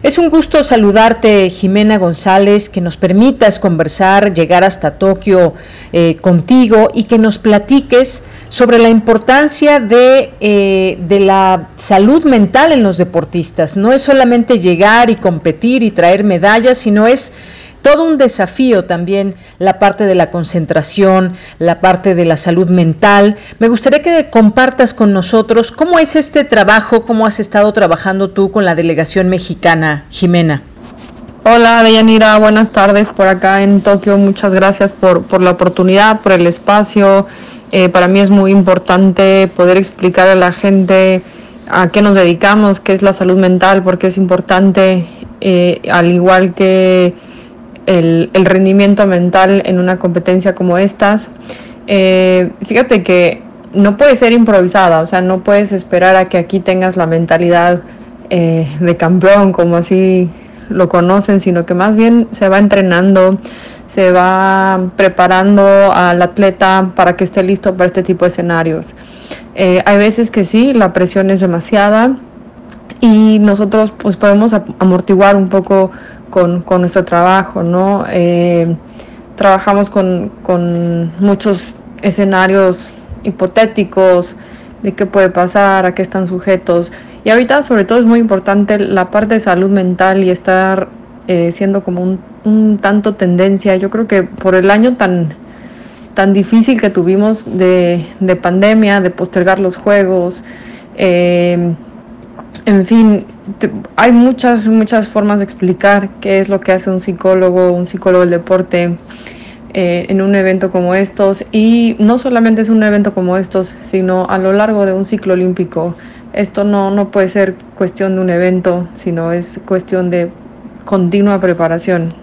Es un gusto saludarte, Jimena González, que nos permitas conversar, llegar hasta Tokio eh, contigo y que nos platiques sobre la importancia de, eh, de la salud mental en los deportistas. No es solamente llegar y competir y traer medallas, sino es todo un desafío también la parte de la concentración, la parte de la salud mental. Me gustaría que compartas con nosotros cómo es este trabajo, cómo has estado trabajando tú con la delegación mexicana, Jimena. Hola Deyanira, buenas tardes por acá en Tokio. Muchas gracias por, por la oportunidad, por el espacio. Eh, para mí es muy importante poder explicar a la gente a qué nos dedicamos, qué es la salud mental, porque es importante, eh, al igual que el, rendimiento mental en una competencia como estas. Eh, fíjate que no puede ser improvisada, o sea, no puedes esperar a que aquí tengas la mentalidad eh, de campeón, como así lo conocen, sino que más bien se va entrenando, se va preparando al atleta para que esté listo para este tipo de escenarios. Eh, hay veces que sí, la presión es demasiada y nosotros pues podemos amortiguar un poco con, nuestro trabajo, ¿no? Eh, trabajamos con, con muchos escenarios hipotéticos de qué puede pasar, a qué están sujetos. Y ahorita sobre todo es muy importante la parte de salud mental y estar eh, siendo como un, un, tanto tendencia. Yo creo que por el año tan, tan difícil que tuvimos de, de pandemia, de postergar los juegos, eh, en fin, hay muchas, muchas formas de explicar qué es lo que hace un psicólogo, un psicólogo del deporte. Eh, en un evento como estos y no solamente es un evento como estos, sino a lo largo de un ciclo olímpico. Esto no, no puede ser cuestión de un evento, sino es cuestión de continua preparación.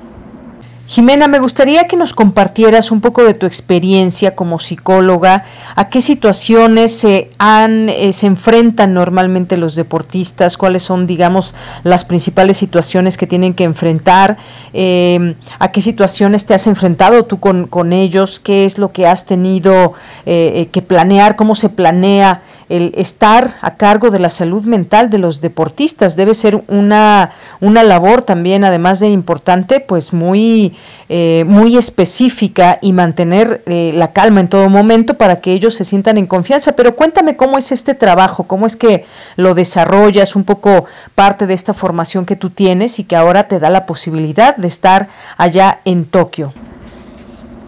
Jimena, me gustaría que nos compartieras un poco de tu experiencia como psicóloga, a qué situaciones se han eh, se enfrentan normalmente los deportistas, cuáles son, digamos, las principales situaciones que tienen que enfrentar, eh, a qué situaciones te has enfrentado tú con, con ellos, qué es lo que has tenido eh, que planear, cómo se planea el estar a cargo de la salud mental de los deportistas debe ser una, una labor también, además de importante, pues muy, eh, muy específica y mantener eh, la calma en todo momento para que ellos se sientan en confianza. Pero cuéntame cómo es este trabajo, cómo es que lo desarrollas, un poco parte de esta formación que tú tienes y que ahora te da la posibilidad de estar allá en Tokio.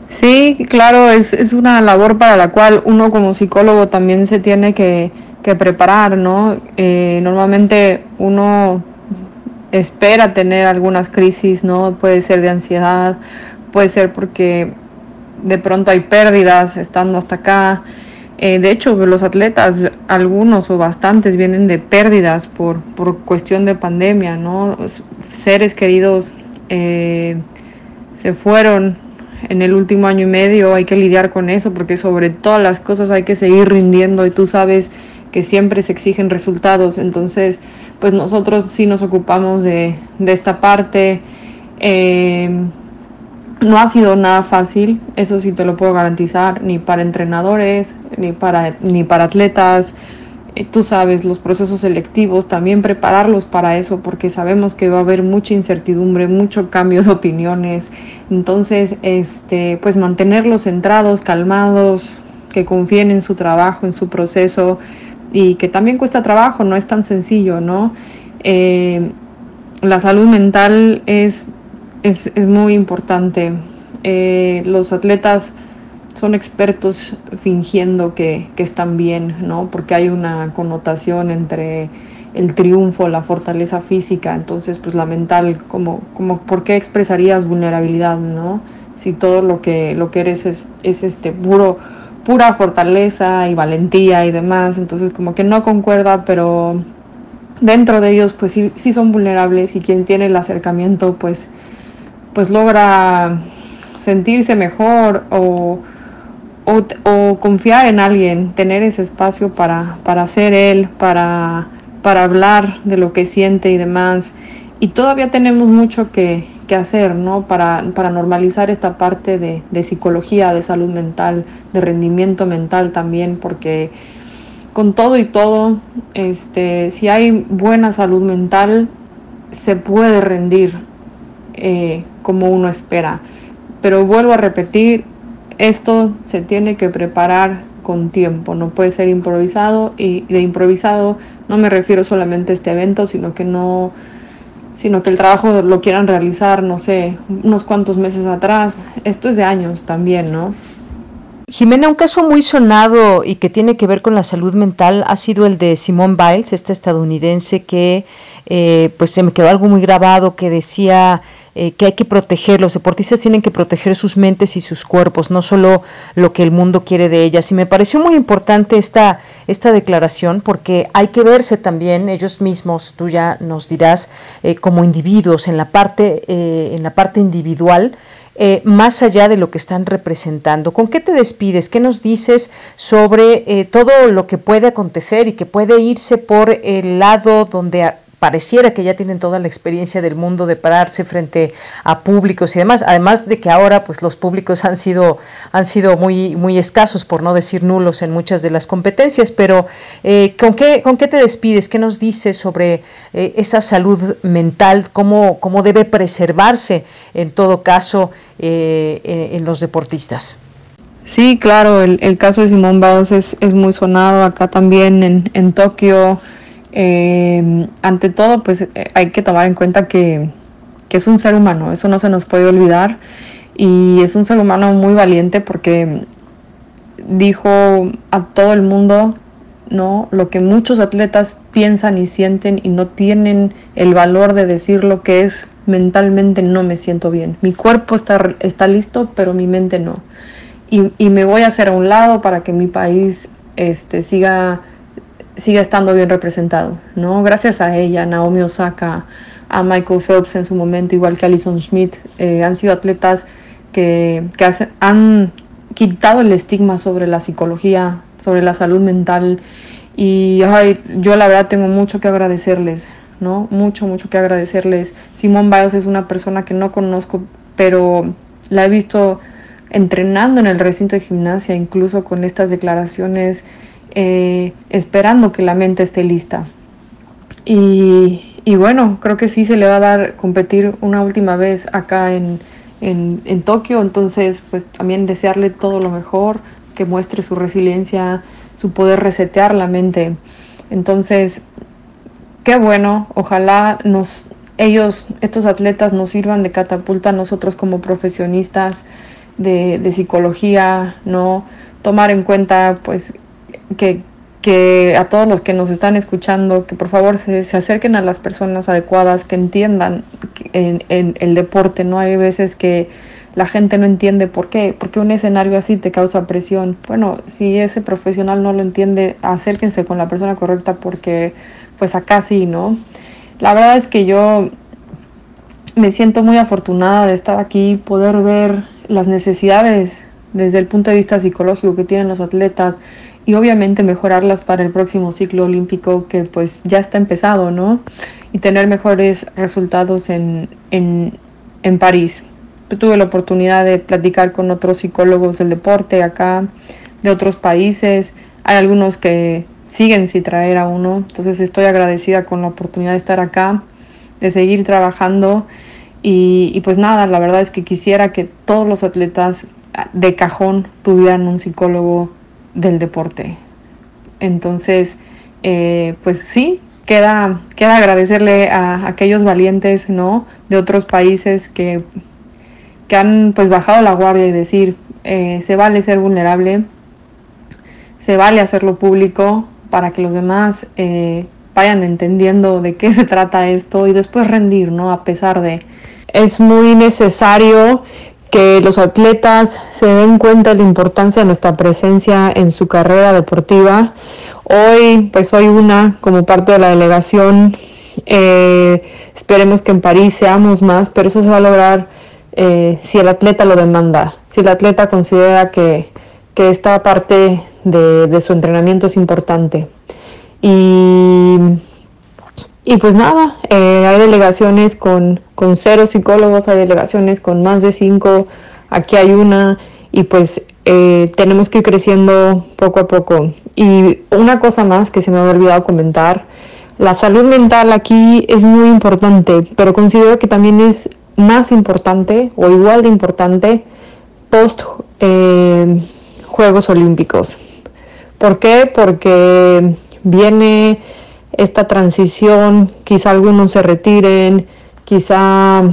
Sí, claro, es, es una labor para la cual uno como psicólogo también se tiene que, preparar, ¿no? Eh, normalmente uno espera tener algunas crisis, ¿no? Puede ser de ansiedad, puede ser porque de pronto hay pérdidas estando hasta acá. Eh, de hecho, los atletas, algunos o bastantes, vienen de pérdidas por, por cuestión de pandemia, ¿no? Seres queridos eh, se fueron en el último año y medio, hay que lidiar con eso porque sobre todas las cosas hay que seguir rindiendo y tú sabes que siempre se exigen resultados. Entonces, pues nosotros sí nos ocupamos de, esta parte. Eh, no ha sido nada fácil, eso sí te lo puedo garantizar, ni para entrenadores, ni para, ni para atletas, eh, tú sabes, los procesos selectivos, también prepararlos para eso, porque sabemos que va a haber mucha incertidumbre, mucho cambio de opiniones. Entonces, este, pues mantenerlos centrados, calmados, que confíen en su trabajo, en su proceso, y que también cuesta trabajo, no es tan sencillo, ¿no? Eh, la salud mental es, es, muy importante. Eh, los atletas son expertos fingiendo que, están bien, ¿no? Porque hay una connotación entre el triunfo, la fortaleza física, entonces pues la mental, como, como ¿por qué expresarías vulnerabilidad, no? Si todo lo que, lo que eres es, es este puro, pura fortaleza y valentía y demás, entonces como que no concuerda, pero dentro de ellos pues sí, sí son vulnerables y quien tiene el acercamiento pues, pues logra sentirse mejor o o, confiar en alguien, tener ese espacio para, para ser él, para, para hablar de lo que siente y demás. Y todavía tenemos mucho que, que hacer, ¿no? Para, para, normalizar esta parte de, de, psicología, de salud mental, de rendimiento mental también, porque con todo y todo, este, si hay buena salud mental, se puede rendir eh, como uno espera. Pero vuelvo a repetir, esto se tiene que preparar con tiempo, no puede ser improvisado y de improvisado no me refiero solamente a este evento, sino que no sino que el trabajo lo quieran realizar, no sé, unos cuantos meses atrás. Esto es de años también, ¿no? Jimena, un caso muy sonado y que tiene que ver con la salud mental ha sido el de Simone Biles, esta estadounidense que eh, pues se me quedó algo muy grabado que decía eh, que hay que proteger, los deportistas tienen que proteger sus mentes y sus cuerpos, no solo lo que el mundo quiere de ellas. Y me pareció muy importante esta, esta declaración porque hay que verse también ellos mismos, tú ya nos dirás, eh, como individuos en la parte, en la parte individual eh, más allá de lo que están representando. ¿Con qué te despides? ¿Qué nos dices sobre eh, todo lo que puede acontecer y que puede irse por el lado donde pareciera que ya tienen toda la experiencia del mundo de pararse frente a públicos y demás, además de que ahora pues los públicos han sido han sido muy muy escasos por no decir nulos en muchas de las competencias, pero eh, ¿con qué con qué te despides? ¿Qué nos dices sobre eh, esa salud mental? ¿Cómo cómo debe preservarse en todo caso eh, en, los deportistas? Sí, claro, el, caso de Simón Biles es, es muy sonado acá también en, en Tokio eh, ante todo, pues eh, hay que tomar en cuenta que, que, es un ser humano, eso no se nos puede olvidar. Y es un ser humano muy valiente porque dijo a todo el mundo ¿no? lo que muchos atletas piensan y sienten y no tienen el valor de decir lo que es mentalmente no me siento bien. Mi cuerpo está, está listo, pero mi mente no. Y, y me voy a hacer a un lado para que mi país este, siga sigue estando bien representado, ¿no? Gracias a ella, Naomi Osaka, a Michael Phelps en su momento, igual que Alison Schmidt, eh, han sido atletas que, han quitado el estigma sobre la psicología, sobre la salud mental y yo la verdad tengo mucho que agradecerles, ¿no? Mucho, mucho que agradecerles. Simón Biles es una persona que no conozco, pero la he visto entrenando en el recinto de gimnasia, incluso con estas declaraciones eh, esperando que la mente esté lista. Y, bueno, creo que sí se le va a dar competir una última vez acá en, en, Tokio, entonces pues también desearle todo lo mejor, que muestre su resiliencia, su poder resetear la mente. Entonces, qué bueno, ojalá nos, ellos, estos atletas nos sirvan de catapulta a nosotros como profesionistas de, de psicología, ¿no? Tomar en cuenta pues que, que a todos los que nos están escuchando, que por favor se, se acerquen a las personas adecuadas, que entiendan en, en, el deporte, ¿no? Hay veces que la gente no entiende por qué, porque un escenario así te causa presión. Bueno, si ese profesional no lo entiende, acérquense con la persona correcta porque pues acá sí, ¿no? La verdad es que yo me siento muy afortunada de estar aquí, poder ver las necesidades desde el punto de vista psicológico que tienen los atletas, y obviamente mejorarlas para el próximo ciclo olímpico que pues ya está empezado, ¿no? Y tener mejores resultados en, en, en París. Tuve la oportunidad de platicar con otros psicólogos del deporte acá, de otros países. Hay algunos que siguen sin traer a uno. Entonces estoy agradecida con la oportunidad de estar acá, de seguir trabajando. Y pues nada, la verdad es que quisiera que todos los atletas de cajón tuvieran un psicólogo del deporte. Entonces, eh, pues sí, queda, queda agradecerle a aquellos valientes, ¿no? De otros países que, que han pues bajado la guardia y decir, eh, se vale ser vulnerable, se vale hacerlo público para que los demás eh, vayan entendiendo de qué se trata esto y después rendir, ¿no? A pesar de... Es muy necesario que los atletas se den cuenta de la importancia de nuestra presencia en su carrera deportiva. Hoy, pues soy una como parte de la delegación. Eh, esperemos que en París seamos más, pero eso se va a lograr eh, si el atleta lo demanda, si el atleta considera que, que esta parte de, de su entrenamiento es importante. Y y pues nada, eh, hay delegaciones con, con cero psicólogos, hay delegaciones con más de cinco, aquí hay una y pues eh, tenemos que ir creciendo poco a poco. Y una cosa más que se me había olvidado comentar, la salud mental aquí es muy importante, pero considero que también es más importante o igual de importante post eh, Juegos Olímpicos. ¿Por qué? Porque viene esta transición, quizá algunos se retiren, quizá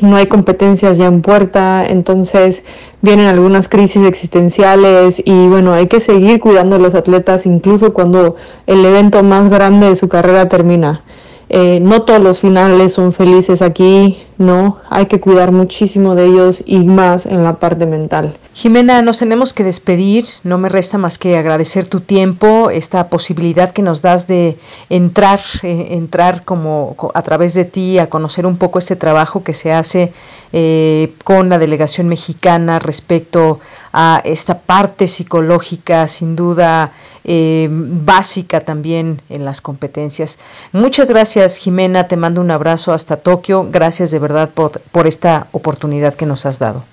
no hay competencias ya en puerta, entonces vienen algunas crisis existenciales y bueno, hay que seguir cuidando a los atletas incluso cuando el evento más grande de su carrera termina. Eh, no todos los finales son felices aquí, no, hay que cuidar muchísimo de ellos y más en la parte mental. Jimena, nos tenemos que despedir. No me resta más que agradecer tu tiempo, esta posibilidad que nos das de entrar, eh, entrar como a través de ti a conocer un poco este trabajo que se hace eh, con la delegación mexicana respecto a esta parte psicológica, sin duda eh, básica también en las competencias. Muchas gracias, Jimena. Te mando un abrazo hasta Tokio. Gracias de verdad por, esta oportunidad que nos has dado.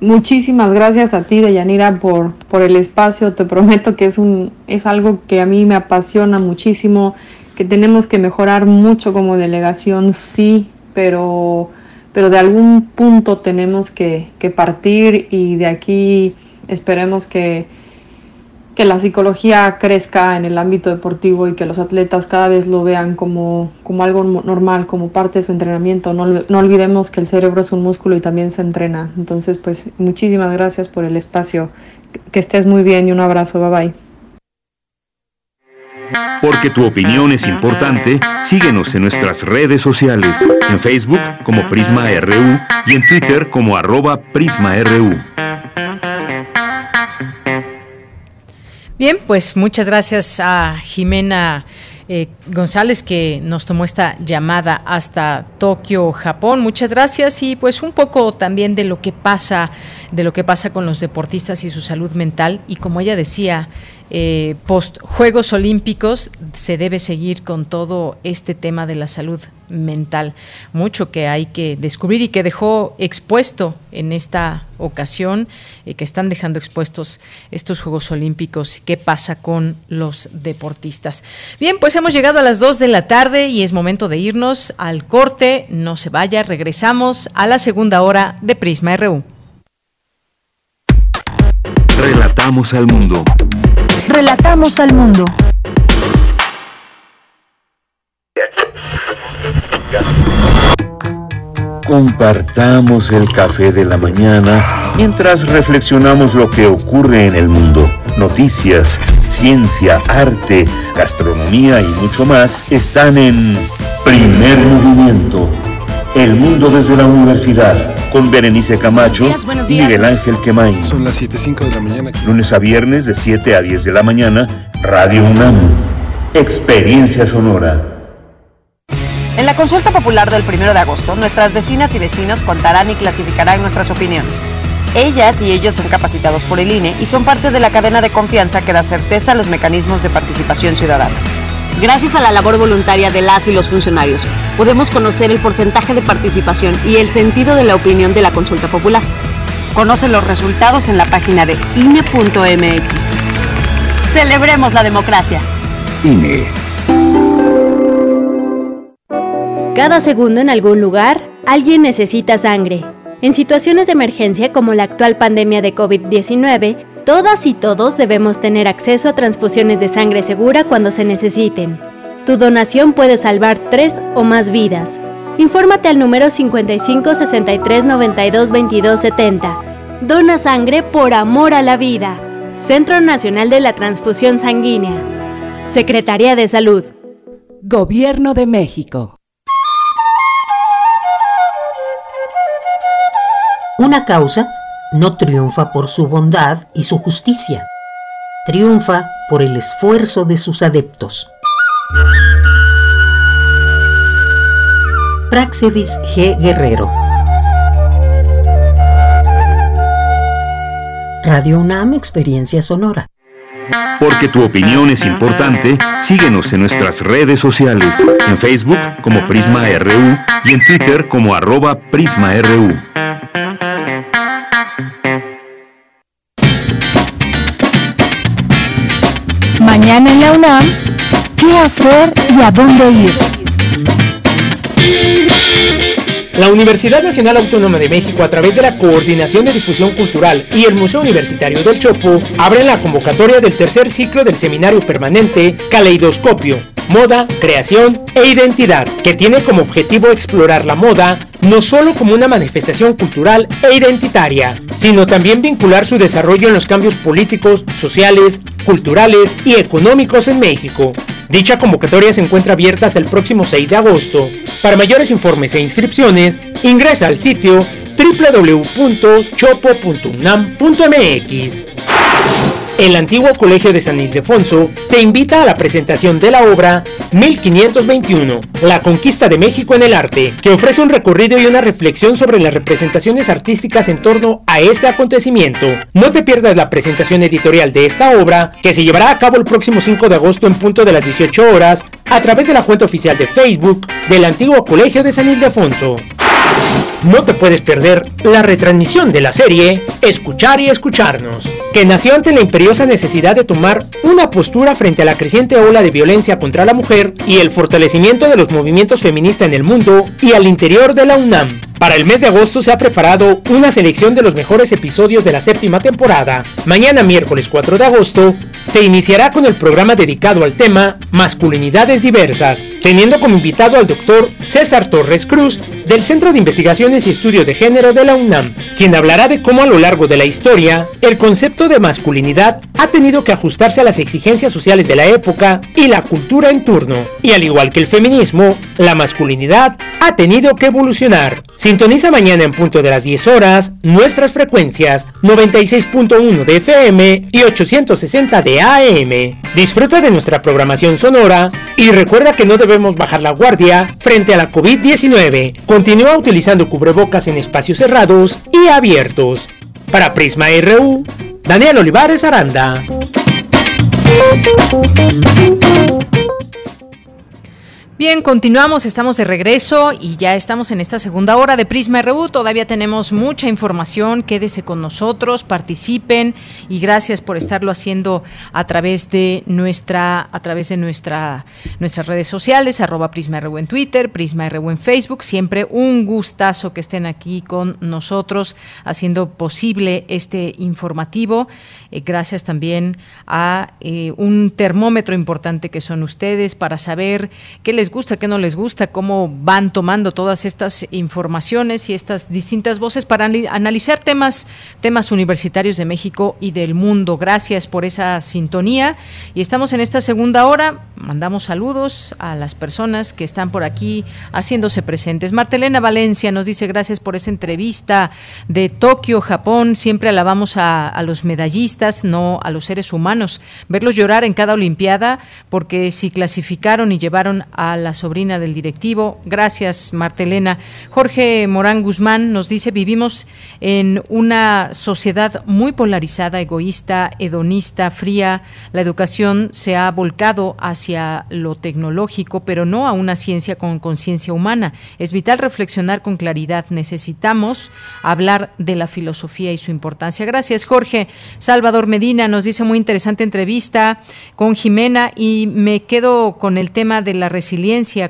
Muchísimas gracias a ti, Deyanira, por, por el espacio. Te prometo que es, un, es algo que a mí me apasiona muchísimo, que tenemos que mejorar mucho como delegación, sí, pero, pero de algún punto tenemos que, que partir y de aquí esperemos que, que la psicología crezca en el ámbito deportivo y que los atletas cada vez lo vean como, como algo normal, como parte de su entrenamiento. No, no, olvidemos que el cerebro es un músculo y también se entrena. Entonces, pues muchísimas gracias por el espacio. Que estés muy bien y un abrazo. Bye bye. Porque tu opinión es importante, síguenos en nuestras redes sociales, en Facebook como Prisma RU y en Twitter como arroba PrismaRU. Bien, pues muchas gracias a Jimena eh, González que nos tomó esta llamada hasta Tokio, Japón. Muchas gracias y pues un poco también de lo que pasa, de lo que pasa con los deportistas y su salud mental y como ella decía, eh, post Juegos Olímpicos se debe seguir con todo este tema de la salud mental. Mucho que hay que descubrir y que dejó expuesto en esta ocasión, eh, que están dejando expuestos estos Juegos Olímpicos. ¿Qué pasa con los deportistas? Bien, pues hemos llegado a las 2 de la tarde y es momento de irnos al corte. No se vaya, regresamos a la segunda hora de Prisma RU. Relatamos al mundo. Relatamos al mundo. Compartamos el café de la mañana mientras reflexionamos lo que ocurre en el mundo. Noticias, ciencia, arte, gastronomía y mucho más están en Primer Movimiento. El mundo desde la universidad con Berenice Camacho y Miguel Ángel Quemain. Son las 7.05 de la mañana. Lunes a viernes de 7 a 10 de la mañana, Radio UNAM. Experiencia sonora. En la consulta popular del 1 de agosto, nuestras vecinas y vecinos contarán y clasificarán nuestras opiniones. Ellas y ellos son capacitados por el INE y son parte de la cadena de confianza que da certeza a los mecanismos de participación ciudadana. Gracias a la labor voluntaria de las y los funcionarios, podemos conocer el porcentaje de participación y el sentido de la opinión de la consulta popular. Conoce los resultados en la página de INE.mx. Celebremos la democracia. INE. Cada segundo en algún lugar, alguien necesita sangre. En situaciones de emergencia como la actual pandemia de COVID-19, Todas y todos debemos tener acceso a transfusiones de sangre segura cuando se necesiten. Tu donación puede salvar tres o más vidas. Infórmate al número 55 63 92 22 70. Dona sangre por amor a la vida. Centro Nacional de la Transfusión Sanguínea. Secretaría de Salud. Gobierno de México. Una causa no triunfa por su bondad y su justicia, triunfa por el esfuerzo de sus adeptos. Praxedis G. Guerrero Radio UNAM Experiencia Sonora. Porque tu opinión es importante, síguenos en nuestras redes sociales, en Facebook como Prisma RU y en Twitter como arroba PrismaRU. Mañana en la UNAM, ¿qué hacer y a dónde ir? La Universidad Nacional Autónoma de México, a través de la Coordinación de Difusión Cultural y el Museo Universitario del Chopo, abre la convocatoria del tercer ciclo del seminario permanente Caleidoscopio, Moda, Creación e Identidad, que tiene como objetivo explorar la moda no solo como una manifestación cultural e identitaria, sino también vincular su desarrollo en los cambios políticos, sociales, culturales y económicos en México. Dicha convocatoria se encuentra abierta hasta el próximo 6 de agosto. Para mayores informes e inscripciones, ingresa al sitio www.chopo.unam.mx. El antiguo Colegio de San Ildefonso te invita a la presentación de la obra 1521, La conquista de México en el arte, que ofrece un recorrido y una reflexión sobre las representaciones artísticas en torno a este acontecimiento. No te pierdas la presentación editorial de esta obra, que se llevará a cabo el próximo 5 de agosto en punto de las 18 horas, a través de la cuenta oficial de Facebook del antiguo Colegio de San Ildefonso. No te puedes perder la retransmisión de la serie Escuchar y Escucharnos, que nació ante la imperiosa necesidad de tomar una postura frente a la creciente ola de violencia contra la mujer y el fortalecimiento de los movimientos feministas en el mundo y al interior de la UNAM. Para el mes de agosto se ha preparado una selección de los mejores episodios de la séptima temporada. Mañana miércoles 4 de agosto se iniciará con el programa dedicado al tema Masculinidades Diversas, teniendo como invitado al doctor César Torres Cruz del Centro de Y Estudios de Género de la UNAM, quien hablará de cómo a lo largo de la historia el concepto de masculinidad ha tenido que ajustarse a las exigencias sociales de la época y la cultura en turno, y al igual que el feminismo, la masculinidad ha tenido que evolucionar. Sintoniza mañana en punto de las 10 horas nuestras frecuencias 96.1 de FM y 860 de AM. Disfruta de nuestra programación sonora y recuerda que no debemos bajar la guardia frente a la COVID-19. Continúa utilizando cubrebocas en espacios cerrados y abiertos. Para Prisma RU, Daniel Olivares Aranda. Bien, continuamos, estamos de regreso y ya estamos en esta segunda hora de Prisma RU. Todavía tenemos mucha información, quédese con nosotros, participen y gracias por estarlo haciendo a través de nuestra, a través de nuestra, nuestras redes sociales, arroba Prisma RU en Twitter, Prisma RU en Facebook. Siempre un gustazo que estén aquí con nosotros haciendo posible este informativo. Eh, gracias también a eh, un termómetro importante que son ustedes para saber qué les gusta, qué no les gusta, cómo van tomando todas estas informaciones y estas distintas voces para analizar temas, temas universitarios de México y del mundo. Gracias por esa sintonía y estamos en esta segunda hora. Mandamos saludos a las personas que están por aquí haciéndose presentes. Martelena Valencia nos dice gracias por esa entrevista de Tokio, Japón. Siempre alabamos a, a los medallistas, no a los seres humanos. Verlos llorar en cada Olimpiada porque si clasificaron y llevaron a la sobrina del directivo. Gracias, Martelena. Jorge Morán Guzmán nos dice, vivimos en una sociedad muy polarizada, egoísta, hedonista, fría. La educación se ha volcado hacia lo tecnológico, pero no a una ciencia con conciencia humana. Es vital reflexionar con claridad. Necesitamos hablar de la filosofía y su importancia. Gracias, Jorge. Salvador Medina nos dice muy interesante entrevista con Jimena y me quedo con el tema de la resiliencia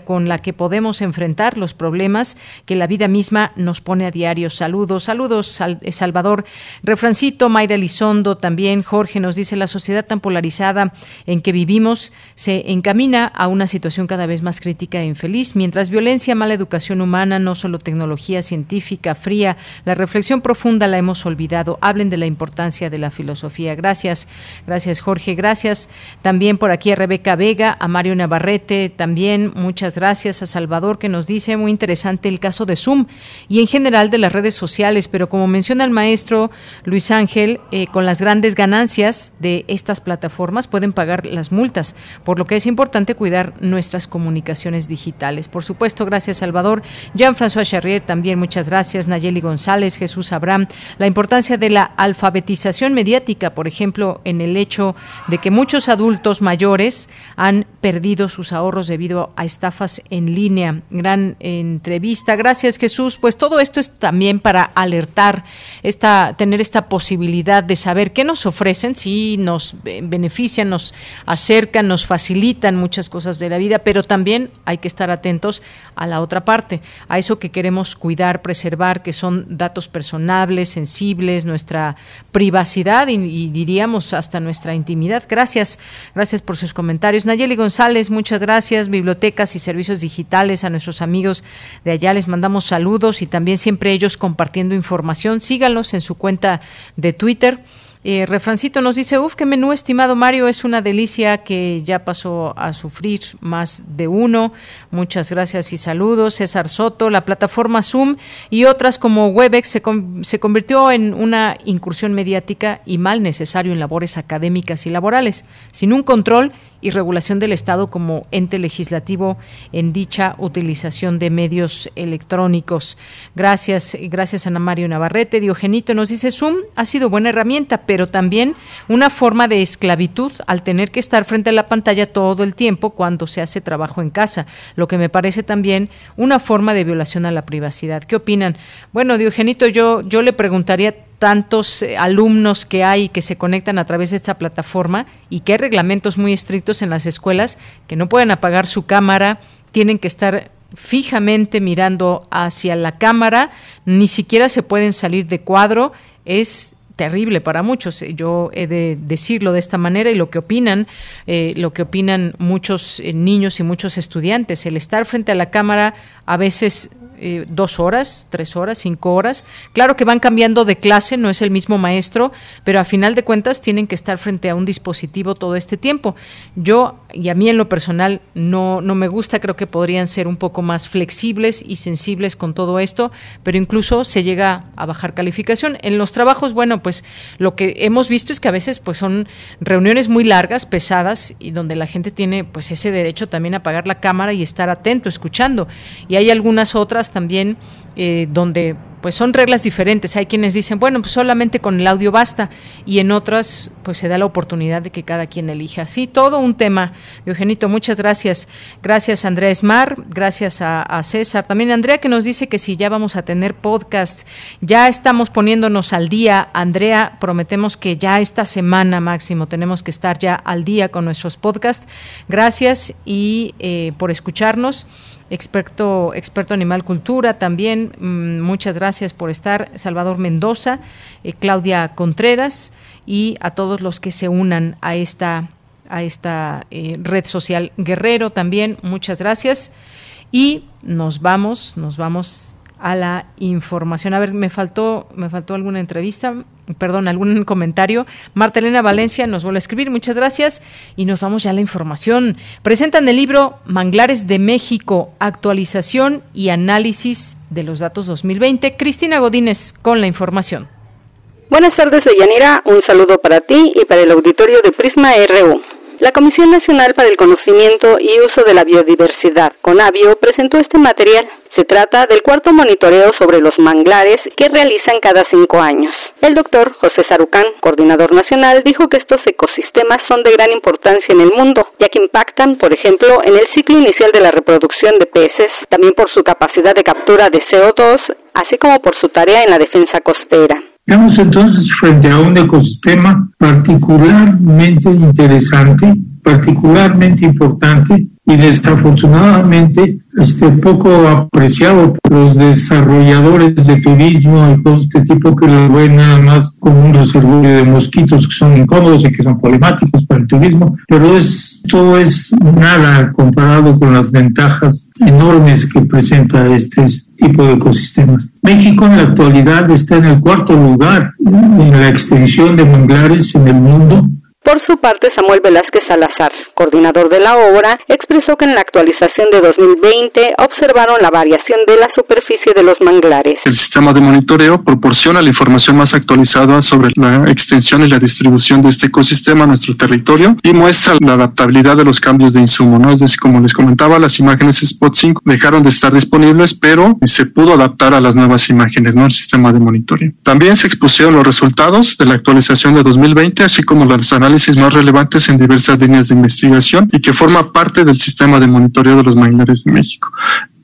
con la que podemos enfrentar los problemas que la vida misma nos pone a diario. Saludos, saludos, eh, Salvador. Refrancito, Mayra Elizondo, también Jorge nos dice, la sociedad tan polarizada en que vivimos se encamina a una situación cada vez más crítica e infeliz, mientras violencia, mala educación humana, no solo tecnología científica fría, la reflexión profunda la hemos olvidado. Hablen de la importancia de la filosofía. Gracias, gracias Jorge, gracias también por aquí a Rebeca Vega, a Mario Navarrete, también Muchas gracias a Salvador que nos dice muy interesante el caso de Zoom y en general de las redes sociales, pero como menciona el maestro Luis Ángel, eh, con las grandes ganancias de estas plataformas pueden pagar las multas, por lo que es importante cuidar nuestras comunicaciones digitales. Por supuesto, gracias Salvador. Jean-François Charrier también muchas gracias. Nayeli González, Jesús Abraham. La importancia de la alfabetización mediática, por ejemplo, en el hecho de que muchos adultos mayores han perdido sus ahorros debido a estafas en línea. Gran entrevista. Gracias, Jesús. Pues todo esto es también para alertar, esta, tener esta posibilidad de saber qué nos ofrecen, si nos benefician, nos acercan, nos facilitan muchas cosas de la vida, pero también hay que estar atentos a la otra parte, a eso que queremos cuidar, preservar, que son datos personables, sensibles, nuestra privacidad y, y diríamos hasta nuestra intimidad. Gracias, gracias por sus comentarios. Nayeli González, muchas gracias. Biblioteca y servicios digitales, a nuestros amigos de allá les mandamos saludos y también siempre ellos compartiendo información. Síganlos en su cuenta de Twitter Eh, refrancito nos dice, uf, qué menú, estimado Mario, es una delicia que ya pasó a sufrir más de uno. Muchas gracias y saludos. César Soto, la plataforma Zoom y otras como Webex se, se convirtió en una incursión mediática y mal necesario en labores académicas y laborales, sin un control y regulación del Estado como ente legislativo en dicha utilización de medios electrónicos. Gracias, gracias Ana Mario Navarrete. Diogenito nos dice, Zoom ha sido buena herramienta, pero también una forma de esclavitud al tener que estar frente a la pantalla todo el tiempo cuando se hace trabajo en casa, lo que me parece también una forma de violación a la privacidad. ¿Qué opinan? Bueno, Diogenito, yo, yo le preguntaría tantos eh, alumnos que hay que se conectan a través de esta plataforma y que hay reglamentos muy estrictos en las escuelas que no pueden apagar su cámara, tienen que estar fijamente mirando hacia la cámara, ni siquiera se pueden salir de cuadro, es terrible para muchos. Eh, yo he de decirlo de esta manera y lo que opinan, eh, lo que opinan muchos niños y muchos estudiantes, el estar frente a la cámara a veces eh, dos horas, tres horas, cinco horas. Claro que van cambiando de clase, no es el mismo maestro, pero a final de cuentas tienen que estar frente a un dispositivo todo este tiempo. Yo, y a mí en lo personal, no, no me gusta, creo que podrían ser un poco más flexibles y sensibles con todo esto, pero incluso se llega a bajar calificación. En los trabajos, bueno, pues lo que hemos visto es que a veces pues son reuniones muy largas, pesadas, y donde la gente tiene pues ese derecho también a apagar la cámara y estar atento, escuchando. Y hay algunas otras también eh, donde pues son reglas diferentes. Hay quienes dicen, bueno, pues solamente con el audio basta y en otras pues se da la oportunidad de que cada quien elija. Sí, todo un tema. Eugenito, muchas gracias. Gracias Andrés Mar, gracias a, César. También Andrea que nos dice que si ya vamos a tener podcast, ya estamos poniéndonos al día. Andrea, prometemos que ya esta semana máximo tenemos que estar ya al día con nuestros podcasts. Gracias y eh, por escucharnos experto, experto animal cultura también. Mm, muchas gracias por estar. Salvador Mendoza, eh, Claudia Contreras y a todos los que se unan a esta, a esta eh, red social Guerrero también. Muchas gracias. Y nos vamos, nos vamos a la información. A ver, me faltó, me faltó alguna entrevista, perdón, algún comentario. Marta Elena Valencia nos vuelve a escribir, muchas gracias. Y nos vamos ya a la información. Presentan el libro Manglares de México, actualización y análisis de los datos 2020. Cristina Godínez con la información. Buenas tardes, Deyanira. Un saludo para ti y para el auditorio de Prisma RU. La Comisión Nacional para el Conocimiento y Uso de la Biodiversidad, CONABIO, presentó este material se trata del cuarto monitoreo sobre los manglares que realizan cada cinco años. El doctor José Sarucán, coordinador nacional, dijo que estos ecosistemas son de gran importancia en el mundo, ya que impactan, por ejemplo, en el ciclo inicial de la reproducción de peces, también por su capacidad de captura de CO2, así como por su tarea en la defensa costera. Estamos entonces frente a un ecosistema particularmente interesante, particularmente importante, y desafortunadamente este poco apreciado por los desarrolladores de turismo y todo este tipo que lo ven nada más como un reservorio de mosquitos que son incómodos y que son problemáticos para el turismo, pero esto es nada comparado con las ventajas enormes que presenta este tipo de ecosistemas. México en la actualidad está en el cuarto lugar en la extensión de manglares en el mundo por su parte, Samuel Velázquez Salazar, coordinador de la obra, expresó que en la actualización de 2020 observaron la variación de la superficie de los manglares. El sistema de monitoreo proporciona la información más actualizada sobre la extensión y la distribución de este ecosistema a nuestro territorio y muestra la adaptabilidad de los cambios de insumo. Es decir, como les comentaba, las imágenes Spot 5 dejaron de estar disponibles, pero se pudo adaptar a las nuevas imágenes, ¿no? el sistema de monitoreo. También se expusieron los resultados de la actualización de 2020, así como los análisis más relevantes en diversas líneas de investigación y que forma parte del sistema de monitoreo de los manglares de México.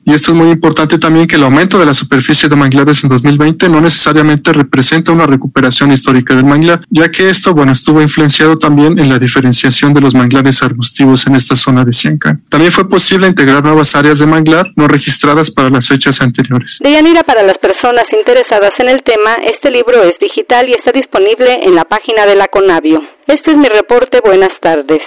Y esto es muy importante también que el aumento de la superficie de manglares en 2020 no necesariamente representa una recuperación histórica del manglar, ya que esto, bueno, estuvo influenciado también en la diferenciación de los manglares arbustivos en esta zona de Ciancán. También fue posible integrar nuevas áreas de manglar no registradas para las fechas anteriores. Deyanira, para las personas interesadas en el tema, este libro es digital y está disponible en la página de la Conavio. Este es mi reporte. Buenas tardes.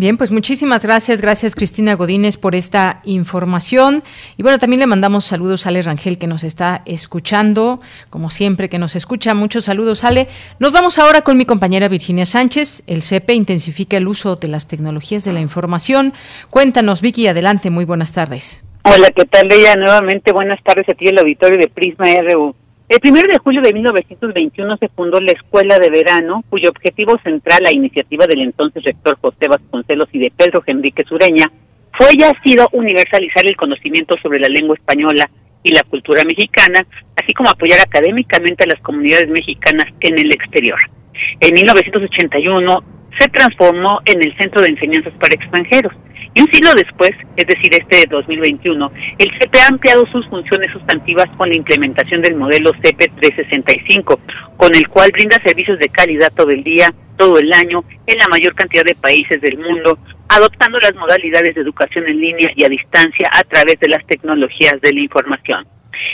Bien, pues muchísimas gracias, gracias Cristina Godínez por esta información. Y bueno, también le mandamos saludos a Ale Rangel que nos está escuchando, como siempre que nos escucha. Muchos saludos, Ale. Nos vamos ahora con mi compañera Virginia Sánchez. El CEPE intensifica el uso de las tecnologías de la información. Cuéntanos, Vicky, adelante, muy buenas tardes. Hola, ¿qué tal, Leia? Nuevamente, buenas tardes a ti, el auditorio de Prisma RU. El primero de julio de 1921 se fundó la Escuela de Verano, cuyo objetivo central, la iniciativa del entonces rector José Vasconcelos y de Pedro Enrique Sureña, fue y ha sido universalizar el conocimiento sobre la lengua española y la cultura mexicana, así como apoyar académicamente a las comunidades mexicanas en el exterior. En 1981 se transformó en el Centro de Enseñanzas para Extranjeros y un siglo después, es decir, este de 2021, el CEP ha ampliado sus funciones sustantivas con la implementación del modelo CEP 365, con el cual brinda servicios de calidad todo el día, todo el año, en la mayor cantidad de países del mundo, adoptando las modalidades de educación en línea y a distancia a través de las tecnologías de la información.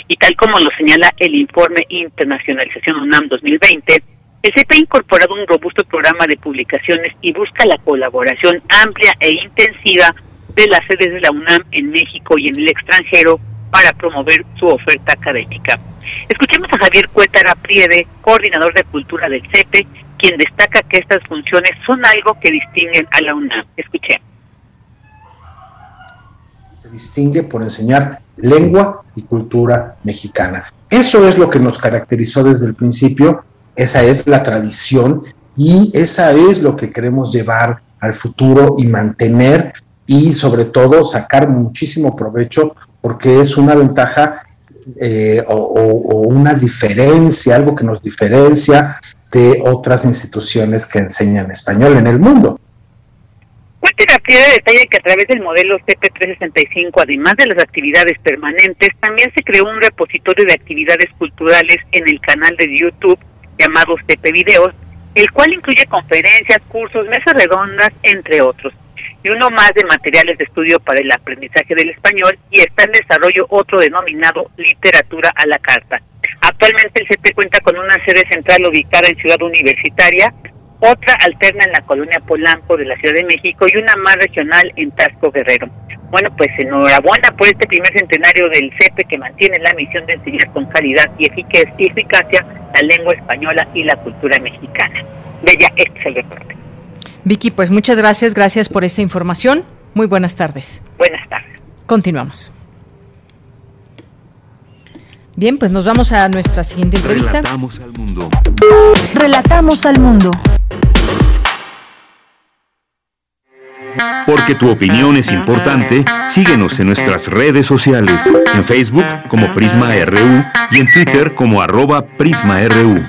Y tal como lo señala el informe Internacionalización UNAM 2020, el CEP ha incorporado un robusto programa de publicaciones y busca la colaboración amplia e intensiva de las sedes de la UNAM en México y en el extranjero para promover su oferta académica. Escuchemos a Javier Cuétara Priede, coordinador de cultura del CEPE, quien destaca que estas funciones son algo que distinguen a la UNAM. Escuchemos. Se distingue por enseñar lengua y cultura mexicana. Eso es lo que nos caracterizó desde el principio esa es la tradición y esa es lo que queremos llevar al futuro y mantener y sobre todo sacar muchísimo provecho porque es una ventaja eh, o, una diferencia, algo que nos diferencia de otras instituciones que enseñan español en el mundo. Terapia detalla que a través del modelo CP365, además de las actividades permanentes, también se creó un repositorio de actividades culturales en el canal de YouTube llamados TP Videos, el cual incluye conferencias, cursos, mesas redondas, entre otros, y uno más de materiales de estudio para el aprendizaje del español y está en desarrollo otro denominado Literatura a la Carta. Actualmente el CP cuenta con una sede central ubicada en Ciudad Universitaria, otra alterna en la colonia Polanco de la Ciudad de México y una más regional en Tasco Guerrero. Bueno, pues enhorabuena por este primer centenario del CEPE que mantiene la misión de enseñar con calidad y eficacia la lengua española y la cultura mexicana. Bella, este es el reporte. Vicky, pues muchas gracias, gracias por esta información. Muy buenas tardes. Buenas tardes. Continuamos. Bien, pues nos vamos a nuestra siguiente entrevista. Relatamos al mundo. Relatamos al mundo. Porque tu opinión es importante, síguenos en nuestras redes sociales, en Facebook como Prisma RU y en Twitter como arroba PrismaRU.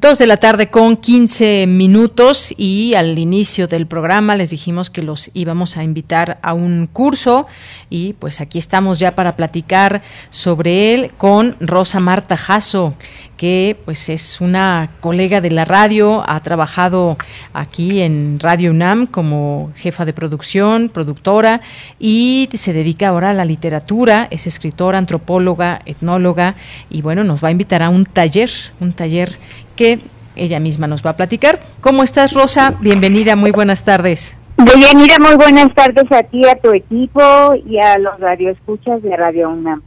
Dos de la tarde con 15 minutos y al inicio del programa les dijimos que los íbamos a invitar a un curso y pues aquí estamos ya para platicar sobre él con Rosa Marta Jasso que pues es una colega de la radio, ha trabajado aquí en Radio UNAM como jefa de producción, productora y se dedica ahora a la literatura, es escritora, antropóloga, etnóloga y bueno, nos va a invitar a un taller, un taller que ella misma nos va a platicar. ¿Cómo estás, Rosa? Bienvenida, muy buenas tardes. Bienvenida, muy buenas tardes a ti, a tu equipo y a los radioescuchas de Radio UNAM.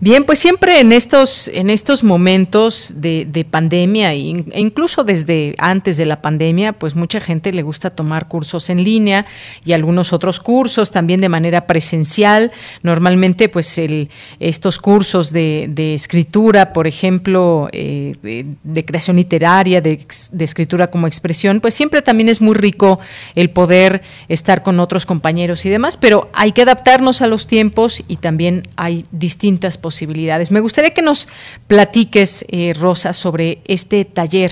Bien, pues siempre en estos, en estos momentos de, de, pandemia e incluso desde antes de la pandemia, pues mucha gente le gusta tomar cursos en línea y algunos otros cursos también de manera presencial. Normalmente, pues el, estos cursos de, escritura, por ejemplo, eh, de creación literaria, de, de escritura como expresión, pues siempre también es muy rico el poder estar con otros compañeros y demás, pero hay que adaptarnos a los tiempos y también hay posibilidades. Me gustaría que nos platiques, eh, Rosa, sobre este taller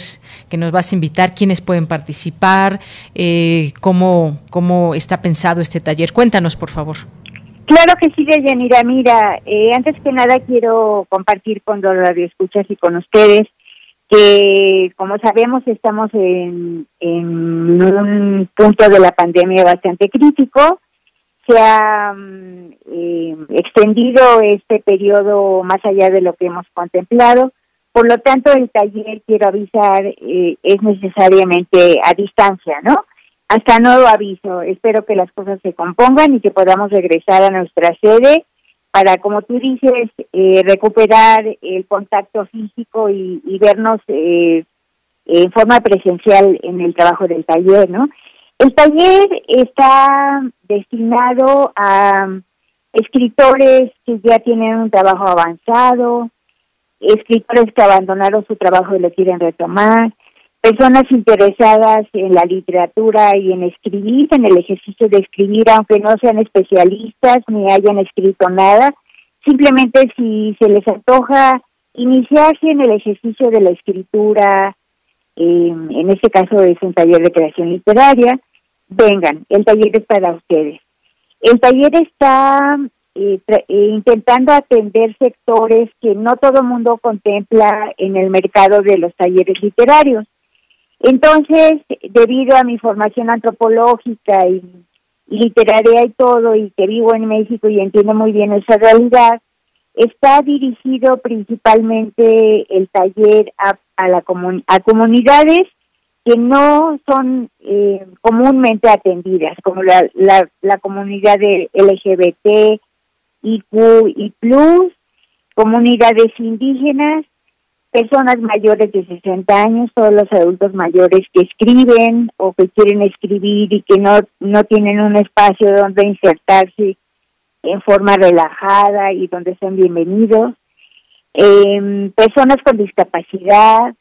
que nos vas a invitar, quiénes pueden participar, eh, cómo, cómo está pensado este taller. Cuéntanos, por favor. Claro que sí, Deyanira. Mira, eh, antes que nada quiero compartir con los radioescuchas y con ustedes que, como sabemos, estamos en un punto de la pandemia bastante crítico se ha mm, eh, extendido este periodo más allá de lo que hemos contemplado, Por lo tanto, el taller, quiero avisar, eh, es necesariamente a distancia, ¿no? Hasta nuevo aviso. Espero que las cosas se compongan y que podamos regresar a nuestra sede para, como tú dices, eh, recuperar el contacto físico y, vernos eh, en forma presencial en el trabajo del taller, ¿no? El taller está destinado a escritores que ya tienen un trabajo avanzado, escritores que abandonaron su trabajo y lo quieren retomar, personas interesadas en la literatura y en escribir, en el ejercicio de escribir, aunque no sean especialistas ni hayan escrito nada, simplemente si se les antoja iniciarse en el ejercicio de la escritura, en este caso es un taller de creación literaria, vengan, el taller es para ustedes. El taller está eh, eh, intentando atender sectores que no todo el mundo contempla en el mercado de los talleres literarios. Entonces, debido a mi formación antropológica y, literaria y todo, y que vivo en México y entiendo muy bien esa realidad, está dirigido principalmente el taller a, a, la a comunidades que no son eh, comúnmente atendidas, como la, la, la comunidad de LGBT, IQ y Plus, comunidades indígenas, personas mayores de 60 años, todos los adultos mayores que escriben o que quieren escribir y que no, no tienen un espacio donde insertarse en forma relajada y donde son bienvenidos, eh, personas con discapacidad,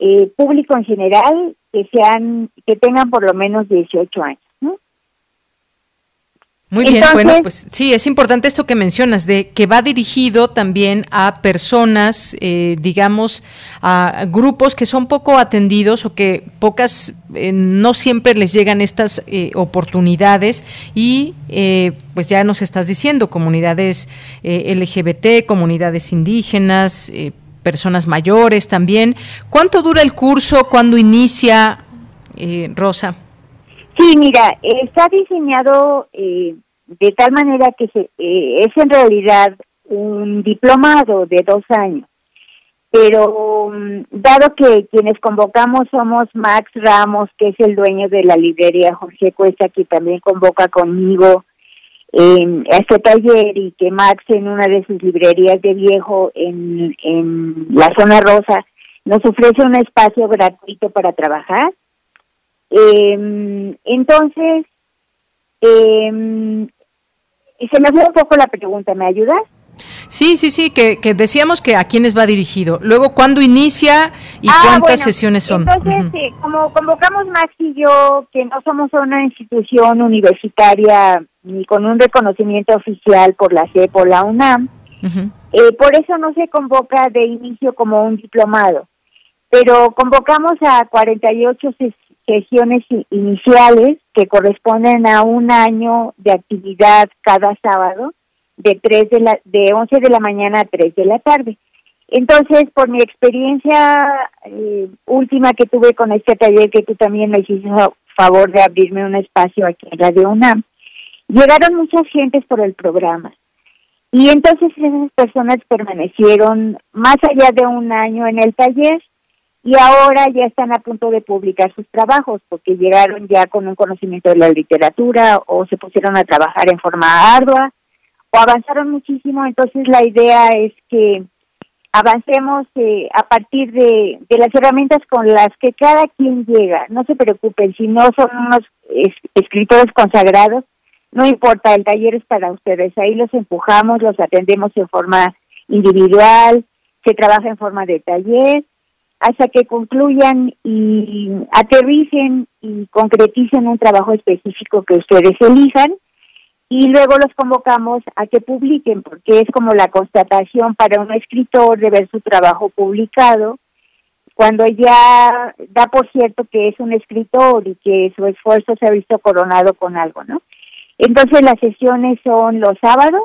eh, público en general que sean que tengan por lo menos 18 años. Muy bien, bueno, pues sí, es importante esto que mencionas, de que va dirigido también a personas, eh, digamos, a grupos que son poco atendidos o que pocas, eh, no siempre les llegan estas eh, oportunidades y pues ya nos estás diciendo, comunidades LGBT, comunidades indígenas, personas mayores también. ¿Cuánto dura el curso? ¿Cuándo inicia, Rosa? Sí, mira, está diseñado eh, de tal manera que se, eh, es en realidad un diplomado de dos años. Pero mm, dado que quienes convocamos somos Max Ramos, que es el dueño de la librería Jorge Cuesta, que también convoca conmigo en este taller y que Max en una de sus librerías de viejo en, en la zona rosa nos ofrece un espacio gratuito para trabajar eh, entonces, eh, se me fue un poco la pregunta, ¿me ayudas? Sí, sí, sí, que, que, decíamos que a quiénes va dirigido. Luego, ¿cuándo inicia y ah, cuántas sesiones son? Entonces, como convocamos Max y yo, que no somos una institución universitaria ni con un reconocimiento oficial por la CEP o la UNAM, eh, por eso no se convoca de inicio como un diplomado. Pero convocamos a 48 sesiones iniciales que corresponden a un año de actividad cada sábado de tres de la de 11 de la mañana a 3 de la tarde. Entonces, por mi experiencia eh, última que tuve con este taller que tú también me hiciste favor de abrirme un espacio aquí en Radio UNAM, llegaron muchas gentes por el programa. Y entonces esas personas permanecieron más allá de un año en el taller y ahora ya están a punto de publicar sus trabajos porque llegaron ya con un conocimiento de la literatura o se pusieron a trabajar en forma ardua o avanzaron muchísimo. Entonces la idea es que avancemos eh, a partir de, de, las herramientas con las que cada quien llega. No se preocupen, si no son unos escritores consagrados, no importa, el taller es para ustedes. Ahí los empujamos, los atendemos en forma individual, se trabaja en forma de taller hasta que concluyan y aterricen y concreticen un trabajo específico que ustedes elijan y luego los convocamos a que publiquen porque es como la constatación para un escritor de ver su trabajo publicado cuando ya da por cierto que es un escritor y que su esfuerzo se ha visto coronado con algo, ¿no? Entonces las sesiones son los sábados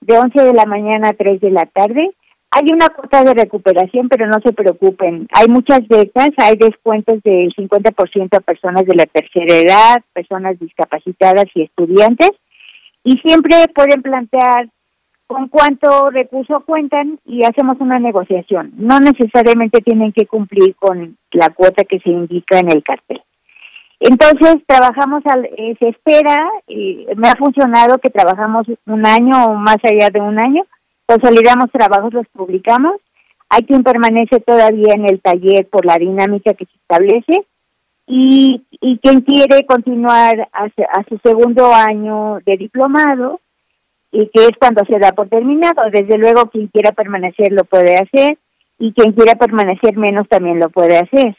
de 11 de la mañana a 3 de la tarde hay una cuota de recuperación, pero no se preocupen. Hay muchas becas, hay descuentos del 50% a personas de la tercera edad, personas discapacitadas y estudiantes. Y siempre pueden plantear con cuánto recurso cuentan y hacemos una negociación. No necesariamente tienen que cumplir con la cuota que se indica en el cartel. Entonces trabajamos, al, eh, se espera, y me ha funcionado que trabajamos un año o más allá de un año, consolidamos trabajos, los publicamos, hay quien permanece todavía en el taller por la dinámica que se establece y, y quien quiere continuar a, su segundo año de diplomado, y que es cuando se da por terminado. Desde luego, quien quiera permanecer lo puede hacer y quien quiera permanecer menos también lo puede hacer.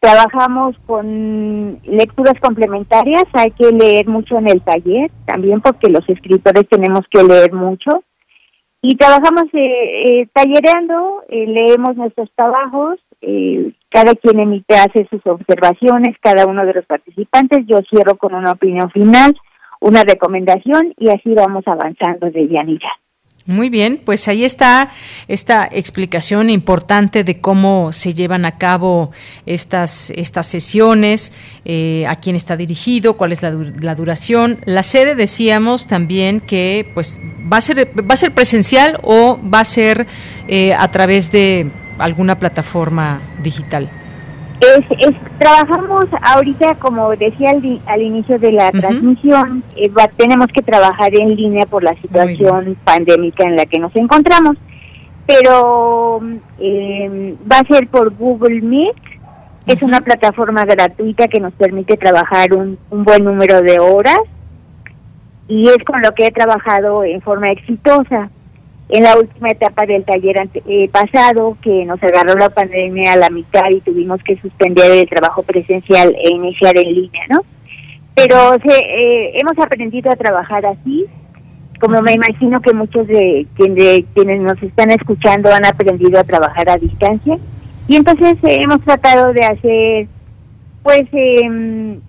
Trabajamos con lecturas complementarias, hay que leer mucho en el taller, también porque los escritores tenemos que leer mucho. Y trabajamos eh, eh tallereando, eh, leemos nuestros trabajos, eh, cada quien emite, hace sus observaciones, cada uno de los participantes, yo cierro con una opinión final una recomendación y así vamos avanzando de Yanira. Muy bien, pues ahí está esta explicación importante de cómo se llevan a cabo estas, estas sesiones, eh, a quién está dirigido, cuál es la, duración. La sede decíamos también que pues va a ser va a ser presencial o va a ser eh, a través de alguna plataforma digital. Es, trabajamos ahorita, como decía al, inicio de la transmisión, eh, tenemos que trabajar en línea por la situación pandémica en la que nos encontramos, pero eh, va a ser por Google Meet, es una plataforma gratuita que nos permite trabajar un, un buen número de horas y es con lo que he trabajado en forma exitosa en la última etapa del taller eh, pasado, que nos agarró la pandemia a la mitad y tuvimos que suspender el trabajo presencial e iniciar en línea, ¿no? Pero eh, hemos aprendido a trabajar así, como me imagino que muchos de, quienes nos están escuchando han aprendido a trabajar a distancia. Y entonces eh, hemos tratado de hacer, pues, em,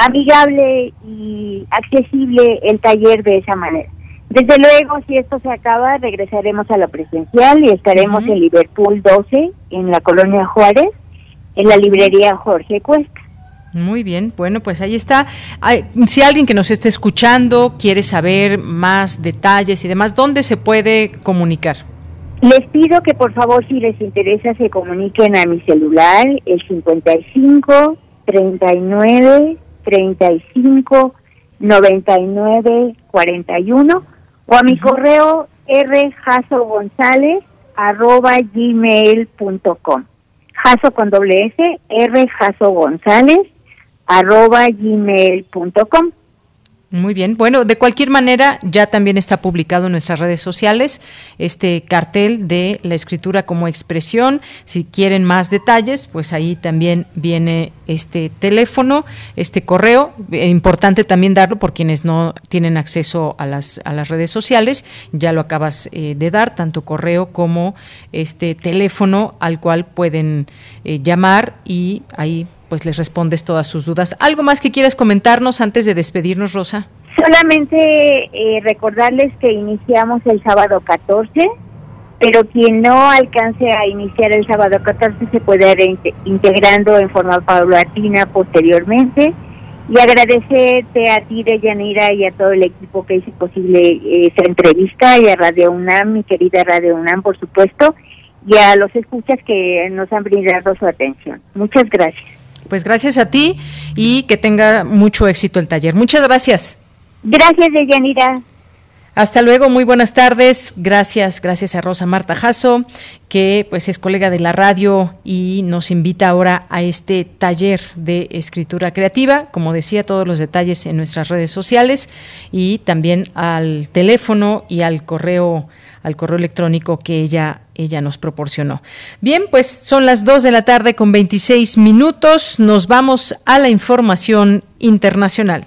amigable y accesible el taller de esa manera. Desde luego, si esto se acaba, regresaremos a lo presencial y estaremos en Liverpool 12, en la colonia Juárez, en la librería Jorge Cuesta. Muy bien, bueno, pues ahí está. Si alguien que nos esté escuchando quiere saber más detalles y demás, ¿dónde se puede comunicar? Les pido que por favor, si les interesa, se comuniquen a mi celular, el 55 39 35 99 41 o a mi correo rjasogonzález arroba gmail.com. Jaso con doble S, rjasogonzález arroba gmail.com. Muy bien. Bueno, de cualquier manera, ya también está publicado en nuestras redes sociales este cartel de la escritura como expresión. Si quieren más detalles, pues ahí también viene este teléfono, este correo. Eh, importante también darlo por quienes no tienen acceso a las, a las redes sociales. Ya lo acabas eh, de dar, tanto correo como este teléfono al cual pueden eh, llamar y ahí pues les respondes todas sus dudas. ¿Algo más que quieras comentarnos antes de despedirnos, Rosa? Solamente eh, recordarles que iniciamos el sábado 14, pero quien no alcance a iniciar el sábado 14 se puede ir integrando en forma paulatina posteriormente. Y agradecerte a ti, Deyanira, y a todo el equipo que hizo posible esta entrevista, y a Radio UNAM, mi querida Radio UNAM, por supuesto, y a los escuchas que nos han brindado su atención. Muchas gracias. Pues gracias a ti y que tenga mucho éxito el taller. Muchas gracias. Gracias, Deyanira. Hasta luego, muy buenas tardes. Gracias, gracias a Rosa Marta Jasso, que pues es colega de la radio y nos invita ahora a este taller de escritura creativa. Como decía, todos los detalles en nuestras redes sociales y también al teléfono y al correo al correo electrónico que ella, ella nos proporcionó. Bien, pues son las 2 de la tarde con 26 minutos. Nos vamos a la información internacional.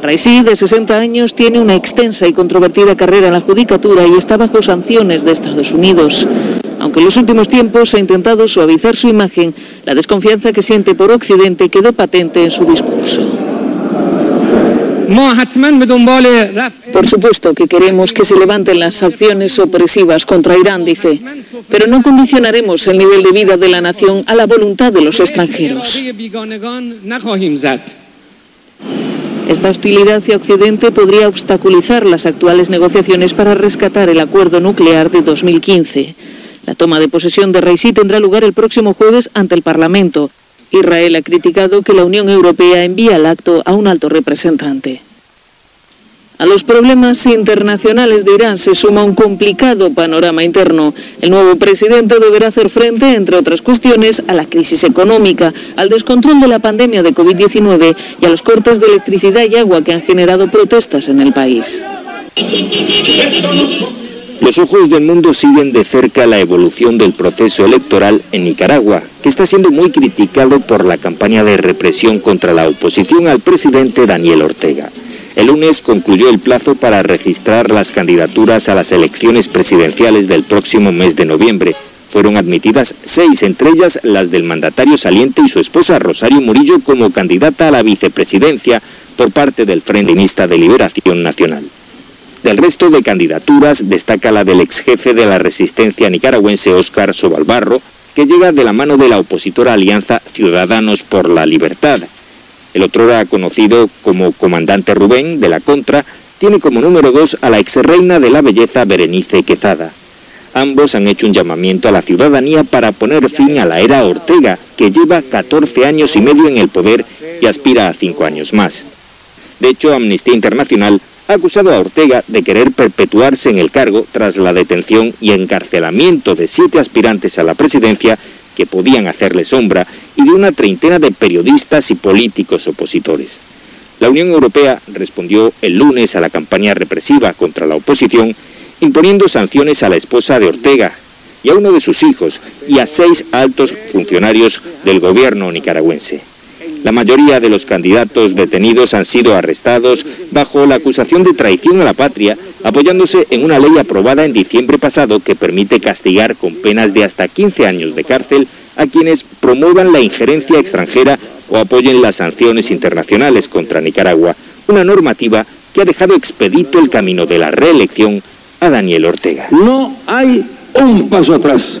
Raisi, de 60 años, tiene una extensa y controvertida carrera en la judicatura y está bajo sanciones de Estados Unidos. Aunque en los últimos tiempos ha intentado suavizar su imagen, la desconfianza que siente por Occidente quedó patente en su discurso. Por supuesto que queremos que se levanten las sanciones opresivas contra Irán, dice, pero no condicionaremos el nivel de vida de la nación a la voluntad de los extranjeros. Esta hostilidad hacia Occidente podría obstaculizar las actuales negociaciones para rescatar el acuerdo nuclear de 2015. La toma de posesión de Raisi tendrá lugar el próximo jueves ante el Parlamento. Israel ha criticado que la Unión Europea envíe al acto a un alto representante. A los problemas internacionales de Irán se suma un complicado panorama interno. El nuevo presidente deberá hacer frente, entre otras cuestiones, a la crisis económica, al descontrol de la pandemia de COVID-19 y a los cortes de electricidad y agua que han generado protestas en el país. Los ojos del mundo siguen de cerca la evolución del proceso electoral en Nicaragua, que está siendo muy criticado por la campaña de represión contra la oposición al presidente Daniel Ortega. El lunes concluyó el plazo para registrar las candidaturas a las elecciones presidenciales del próximo mes de noviembre. Fueron admitidas seis, entre ellas las del mandatario saliente y su esposa Rosario Murillo como candidata a la vicepresidencia por parte del Frente de Liberación Nacional. Del resto de candidaturas destaca la del ex jefe de la resistencia nicaragüense Óscar Sobalbarro, que llega de la mano de la opositora alianza Ciudadanos por la Libertad. El otro era conocido como comandante Rubén de la Contra tiene como número dos a la ex reina de la belleza Berenice Quezada. Ambos han hecho un llamamiento a la ciudadanía para poner fin a la era Ortega, que lleva 14 años y medio en el poder y aspira a 5 años más. De hecho, Amnistía Internacional ha acusado a Ortega de querer perpetuarse en el cargo tras la detención y encarcelamiento de siete aspirantes a la presidencia que podían hacerle sombra y de una treintena de periodistas y políticos opositores. La Unión Europea respondió el lunes a la campaña represiva contra la oposición, imponiendo sanciones a la esposa de Ortega y a uno de sus hijos y a seis altos funcionarios del gobierno nicaragüense. La mayoría de los candidatos detenidos han sido arrestados bajo la acusación de traición a la patria, apoyándose en una ley aprobada en diciembre pasado que permite castigar con penas de hasta 15 años de cárcel a quienes promuevan la injerencia extranjera o apoyen las sanciones internacionales contra Nicaragua, una normativa que ha dejado expedito el camino de la reelección a Daniel Ortega. No hay un paso atrás.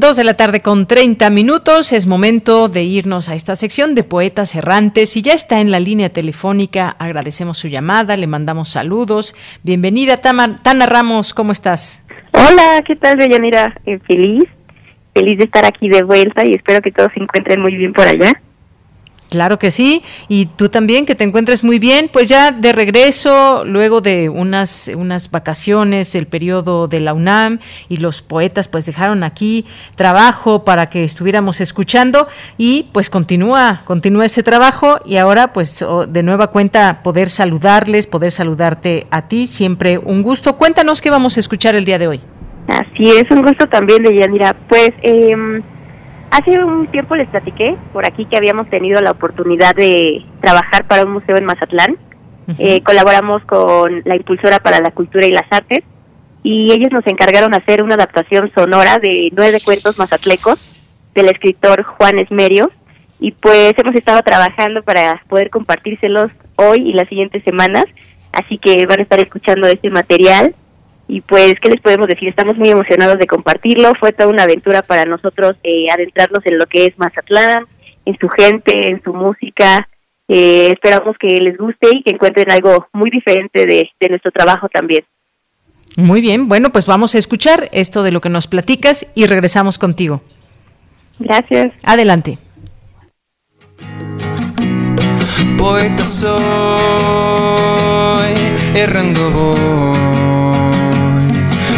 Dos de la tarde con 30 minutos. Es momento de irnos a esta sección de poetas errantes y ya está en la línea telefónica. Agradecemos su llamada, le mandamos saludos. Bienvenida, Tana Ramos, ¿cómo estás? Hola, ¿qué tal, Bellanira? Eh, feliz, feliz de estar aquí de vuelta y espero que todos se encuentren muy bien por allá. Claro que sí, y tú también, que te encuentres muy bien, pues ya de regreso, luego de unas, unas vacaciones, el periodo de la UNAM y los poetas pues dejaron aquí trabajo para que estuviéramos escuchando y pues continúa, continúa ese trabajo y ahora pues de nueva cuenta poder saludarles, poder saludarte a ti, siempre un gusto. Cuéntanos qué vamos a escuchar el día de hoy. Así es, un gusto también de Yanira. Pues... Eh, Hace un tiempo les platiqué por aquí que habíamos tenido la oportunidad de trabajar para un museo en Mazatlán. Eh, colaboramos con la Impulsora para la Cultura y las Artes y ellos nos encargaron hacer una adaptación sonora de nueve cuentos mazatlecos del escritor Juan Esmerio y pues hemos estado trabajando para poder compartírselos hoy y las siguientes semanas, así que van a estar escuchando este material y pues, ¿qué les podemos decir? Estamos muy emocionados de compartirlo. Fue toda una aventura para nosotros eh, adentrarnos en lo que es Mazatlán, en su gente, en su música. Eh, esperamos que les guste y que encuentren algo muy diferente de, de nuestro trabajo también. Muy bien, bueno, pues vamos a escuchar esto de lo que nos platicas y regresamos contigo. Gracias. Adelante. Poeta soy, errando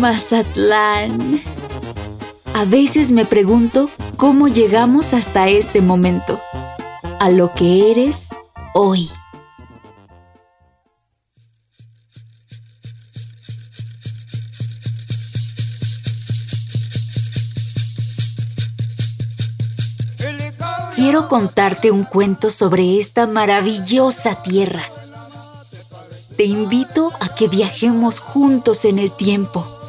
Mazatlán. A veces me pregunto cómo llegamos hasta este momento, a lo que eres hoy. Quiero contarte un cuento sobre esta maravillosa tierra. Te invito a que viajemos juntos en el tiempo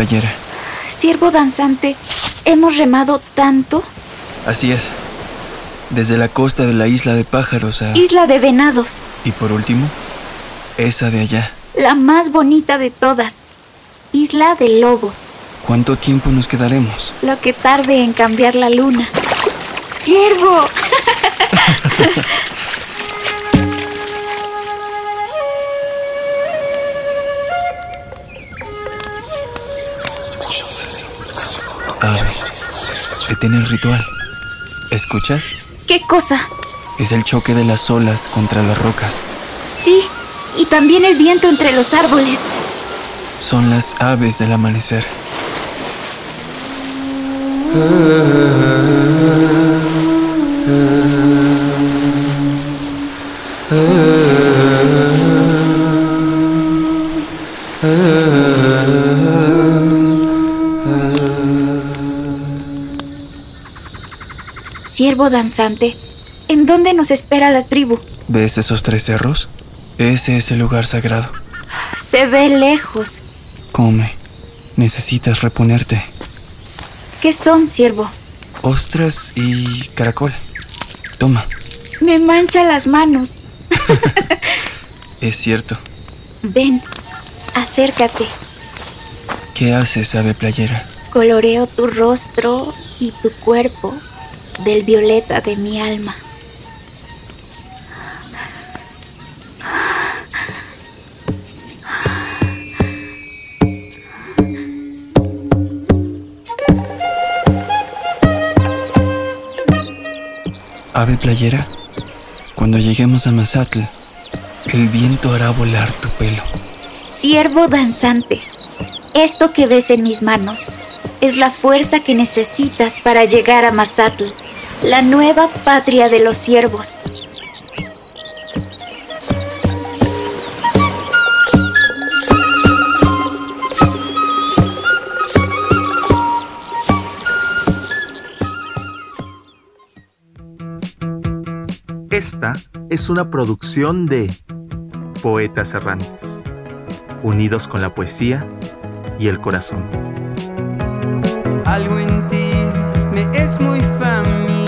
playera. Siervo danzante, ¿hemos remado tanto? Así es. Desde la costa de la isla de pájaros a... Isla de venados. Y por último, esa de allá. La más bonita de todas. Isla de lobos. ¿Cuánto tiempo nos quedaremos? Lo que tarde en cambiar la luna. ¡Siervo! (laughs) Detén el ritual. ¿Escuchas? ¿Qué cosa? Es el choque de las olas contra las rocas. Sí, y también el viento entre los árboles. Son las aves del amanecer. Danzante, ¿en dónde nos espera la tribu? ¿Ves esos tres cerros? Ese es el lugar sagrado. Se ve lejos. Come. Necesitas reponerte. ¿Qué son, siervo? Ostras y caracol. Toma. Me mancha las manos. (laughs) es cierto. Ven, acércate. ¿Qué haces, ave playera? Coloreo tu rostro y tu cuerpo del violeta de mi alma. Ave playera, cuando lleguemos a Mazatl, el viento hará volar tu pelo. Siervo danzante, esto que ves en mis manos es la fuerza que necesitas para llegar a Mazatl la nueva patria de los siervos. Esta es una producción de Poetas Errantes, unidos con la poesía y el corazón. Algo en ti me es muy familiar.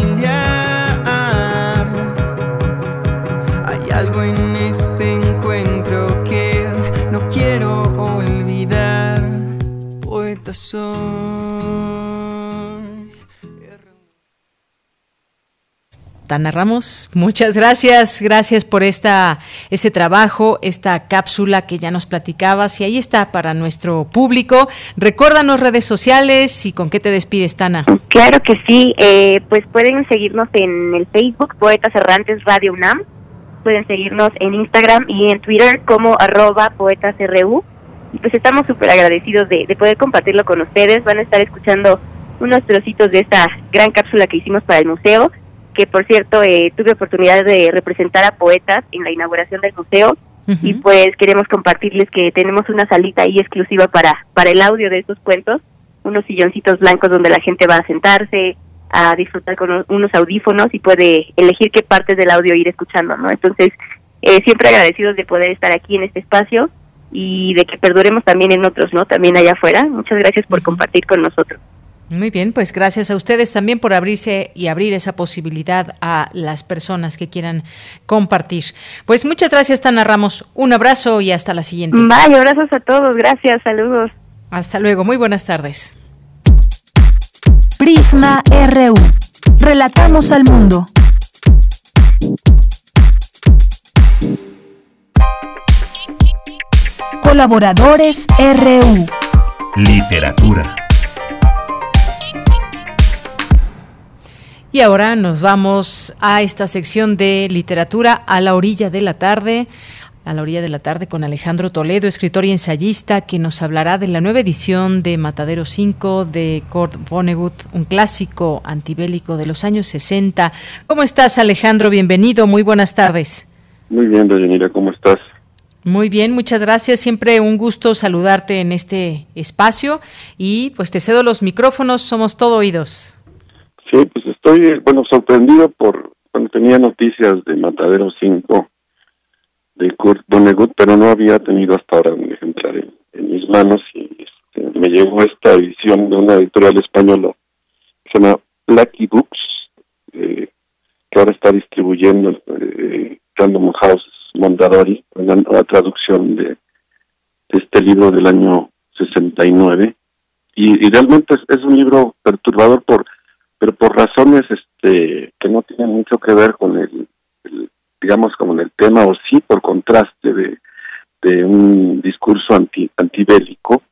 Algo en este encuentro que no quiero olvidar. Poeta narramos. Muchas gracias, gracias por esta ese trabajo, esta cápsula que ya nos platicabas y ahí está para nuestro público. Recuérdanos redes sociales y con qué te despides, Tana. Claro que sí, eh, pues pueden seguirnos en el Facebook Poetas Errantes Radio UNAM pueden seguirnos en Instagram y en Twitter como arroba poetasru. Y pues estamos súper agradecidos de, poder compartirlo con ustedes. Van a estar escuchando unos trocitos de esta gran cápsula que hicimos para el museo, que por cierto eh, tuve oportunidad de representar a poetas en la inauguración del museo. Y pues queremos compartirles que tenemos una salita ahí exclusiva para, para el audio de estos cuentos, unos silloncitos blancos donde la gente va a sentarse, a disfrutar con unos audífonos y puede elegir qué partes del audio ir escuchando, ¿no? Entonces, eh, siempre agradecidos de poder estar aquí en este espacio y de que perduremos también en otros, ¿no? También allá afuera. Muchas gracias por compartir con nosotros. Muy bien, pues gracias a ustedes también por abrirse y abrir esa posibilidad a las personas que quieran compartir. Pues muchas gracias, Tana Ramos. Un abrazo y hasta la siguiente. Bye, abrazos a todos. Gracias, saludos. Hasta luego, muy buenas tardes. Prisma RU. Relatamos al mundo. Colaboradores RU. Literatura. Y ahora nos vamos a esta sección de literatura a la orilla de la tarde a la orilla de la tarde con Alejandro Toledo, escritor y ensayista, que nos hablará de la nueva edición de Matadero 5 de Kurt Vonnegut, un clásico antibélico de los años 60. ¿Cómo estás, Alejandro? Bienvenido, muy buenas tardes. Muy bien, Deyanira, ¿cómo estás? Muy bien, muchas gracias. Siempre un gusto saludarte en este espacio y pues te cedo los micrófonos, somos todo oídos. Sí, pues estoy, bueno, sorprendido por cuando tenía noticias de Matadero 5 de Kurt Vonnegut, pero no había tenido hasta ahora un ejemplar en, mis manos y este, me llegó esta edición de una editorial española que se llama Lucky Books, eh, que ahora está distribuyendo eh, Random House Mondadori, una traducción de, este libro del año 69. Y, y realmente es, un libro perturbador por pero por razones este que no tienen mucho que ver con el digamos, como en el tema, o sí por contraste de, un discurso anti, antibélico,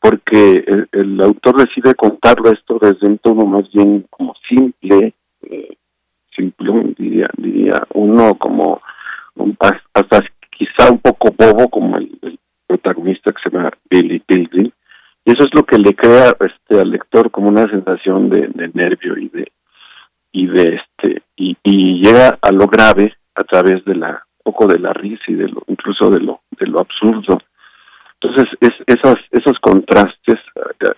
porque el, autor decide contarlo esto desde un tono más bien como simple, eh, simple, diría, diría uno como hasta quizá un poco bobo como el, protagonista que se llama Billy Pilgrim, y eso es lo que le crea este al lector como una sensación de, nervio y de y de este y llega a lo grave a través de la poco de la risa y de lo incluso de lo de lo absurdo. Entonces es, esos esos contrastes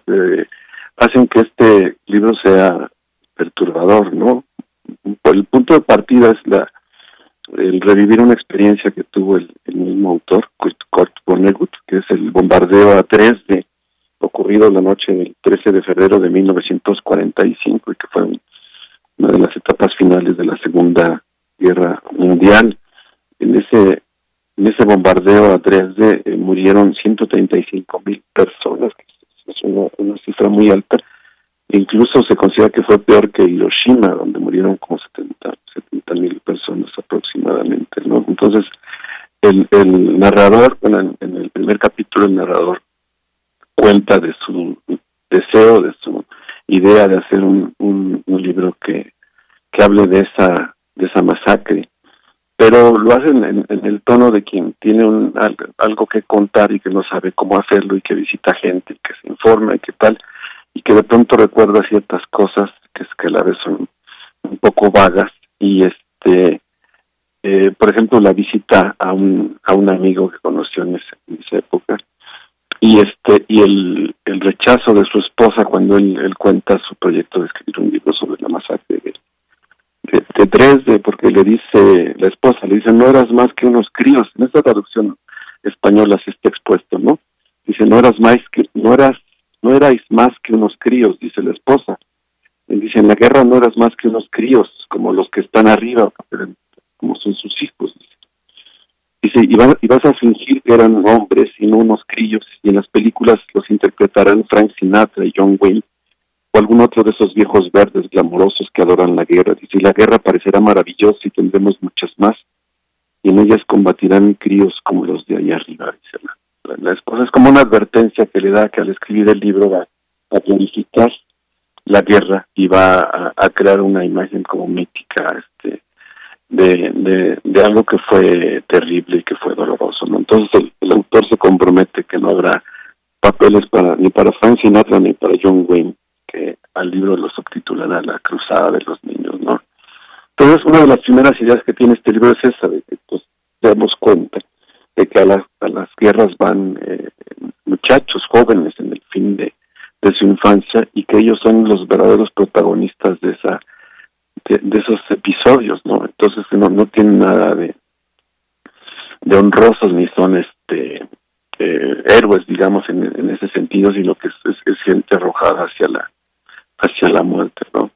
eh, hacen que este libro sea perturbador no el punto de partida es la el revivir una experiencia que tuvo el, mismo autor Kurt, Vonnegut que es el bombardeo a 3 de ocurrido la noche del 13 de febrero de 1945 y que fue una de las etapas finales de la Segunda Guerra Mundial. En ese en ese bombardeo a Dresde eh, murieron 135 mil personas, que es una, cifra muy alta. Incluso se considera que fue peor que Hiroshima, donde murieron como 70 mil personas aproximadamente. ¿no? Entonces, el, el narrador, en, en el primer capítulo, el narrador cuenta de su deseo, de su idea de hacer un, un, un libro que, que hable de esa de esa masacre, pero lo hacen en, el tono de quien tiene un, algo, que contar y que no sabe cómo hacerlo y que visita gente y que se informa y que tal, y que de pronto recuerda ciertas cosas que, es que a la vez son un poco vagas. Y este eh, por ejemplo la visita a un a un amigo que conoció en, esa época. Y este y el, el rechazo de su esposa cuando él, él cuenta su proyecto de escribir un libro sobre la masacre de, de, Dresde, porque le dice la esposa, le dice, no eras más que unos críos. En esta traducción española se está expuesto, ¿no? Dice, no eras más que, no eras, no erais más que unos críos, dice la esposa. Y dice, en la guerra no eras más que unos críos, como los que están arriba, como son sus hijos. Dice, y, y vas a fingir que eran hombres y no unos críos, y en las películas los interpretarán Frank Sinatra y John Wayne o algún otro de esos viejos verdes glamorosos que adoran la guerra. Dice, la guerra parecerá maravillosa y tendremos muchas más, y en ellas combatirán críos como los de allá arriba. Dice la, esposa es como una advertencia que le da que al escribir el libro va a glorificar la guerra y va a, crear una imagen como mítica este de, de, algo que fue terrible y que fue doloroso. ¿no? Entonces el, autor se compromete que no habrá papeles para ni para Frank Sinatra ni para John Wayne al libro lo subtitulará La Cruzada de los Niños, ¿no? Entonces, una de las primeras ideas que tiene este libro es esa, de que pues, demos cuenta de que a, a las guerras van eh, muchachos jóvenes en el fin de, de su infancia y que ellos son los verdaderos protagonistas de esa de, esos episodios, ¿no? Entonces no, no tienen nada de, de honrosos ni son este eh, héroes, digamos, en, ese sentido, sino que es, gente arrojada hacia la hacia la muerte, ¿no?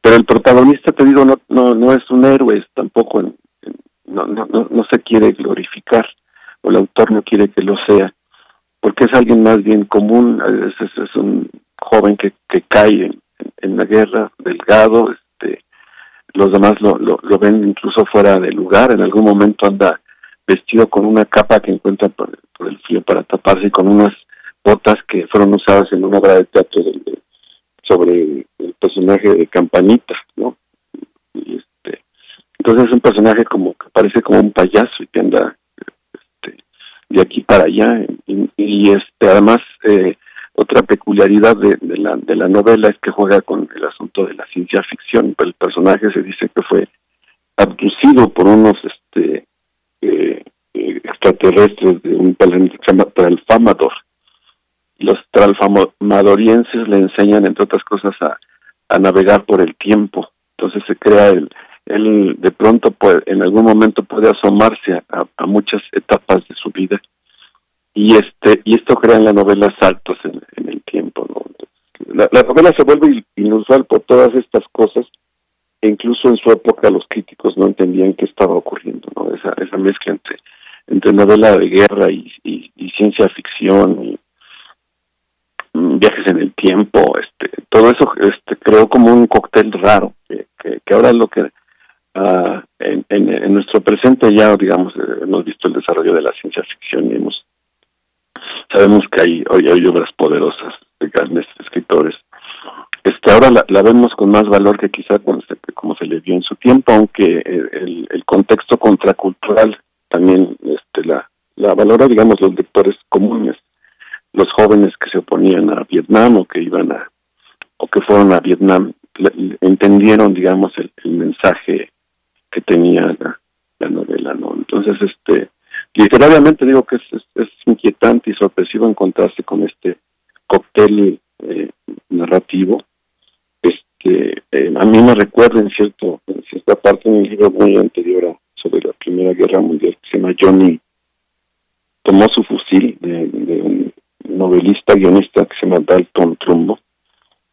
Pero el protagonista, te digo, no no, no es un héroe, tampoco no, no, no, se quiere glorificar, o el autor no quiere que lo sea, porque es alguien más bien común, es, es un joven que, que cae en, en la guerra, delgado, este, los demás lo, lo, ven incluso fuera de lugar, en algún momento anda vestido con una capa que encuentra por, el frío para taparse y con unas botas que fueron usadas en una obra de teatro sobre el personaje de Campanita, ¿no? Y este, entonces es un personaje como que parece como un payaso y que anda este, de aquí para allá y, este además eh, otra peculiaridad de, la, de la novela es que juega con el asunto de la ciencia ficción. El personaje se dice que fue abducido por unos este, eh, eh, extraterrestres de un planeta que se llama. Los tralfamadorienses le enseñan, entre otras cosas, a, a navegar por el tiempo. Entonces se crea el, él de pronto puede, en algún momento puede asomarse a muchas etapas de su vida. Y este y esto crea en la novela saltos en, el tiempo la, novela se vuelve inusual por todas estas cosas e incluso en su época los críticos no entendían qué estaba ocurriendo no esa esa mezcla entre entre novela de guerra y, ciencia ficción y viajes en el tiempo este todo eso este creó como un cóctel raro que, que, ahora lo que ah, en, en, nuestro presente ya digamos eh, hemos visto el desarrollo de la ciencia ficción y hemos sabemos que hay, hoy hay obras poderosas de grandes escritores. Este, ahora la, vemos con más valor que quizá como se, como se le dio en su tiempo, aunque el, el contexto contracultural también este, la, la valora, digamos, los lectores los jóvenes que se oponían a Vietnam o que iban a, o que fueron a Vietnam, entendieron, digamos, el, mensaje que tenía la, la novela, ¿no? Entonces, este, literariamente digo que es, es, inquietante y sorpresivo encontrarse con este cóctel eh, narrativo. Este, eh, a mí me recuerda en cierto, en cierta parte un libro muy anterior sobre la Primera Guerra Mundial que se llama Johnny tomó su fusil de, un novelista guionista que se llama Dalton Trumbo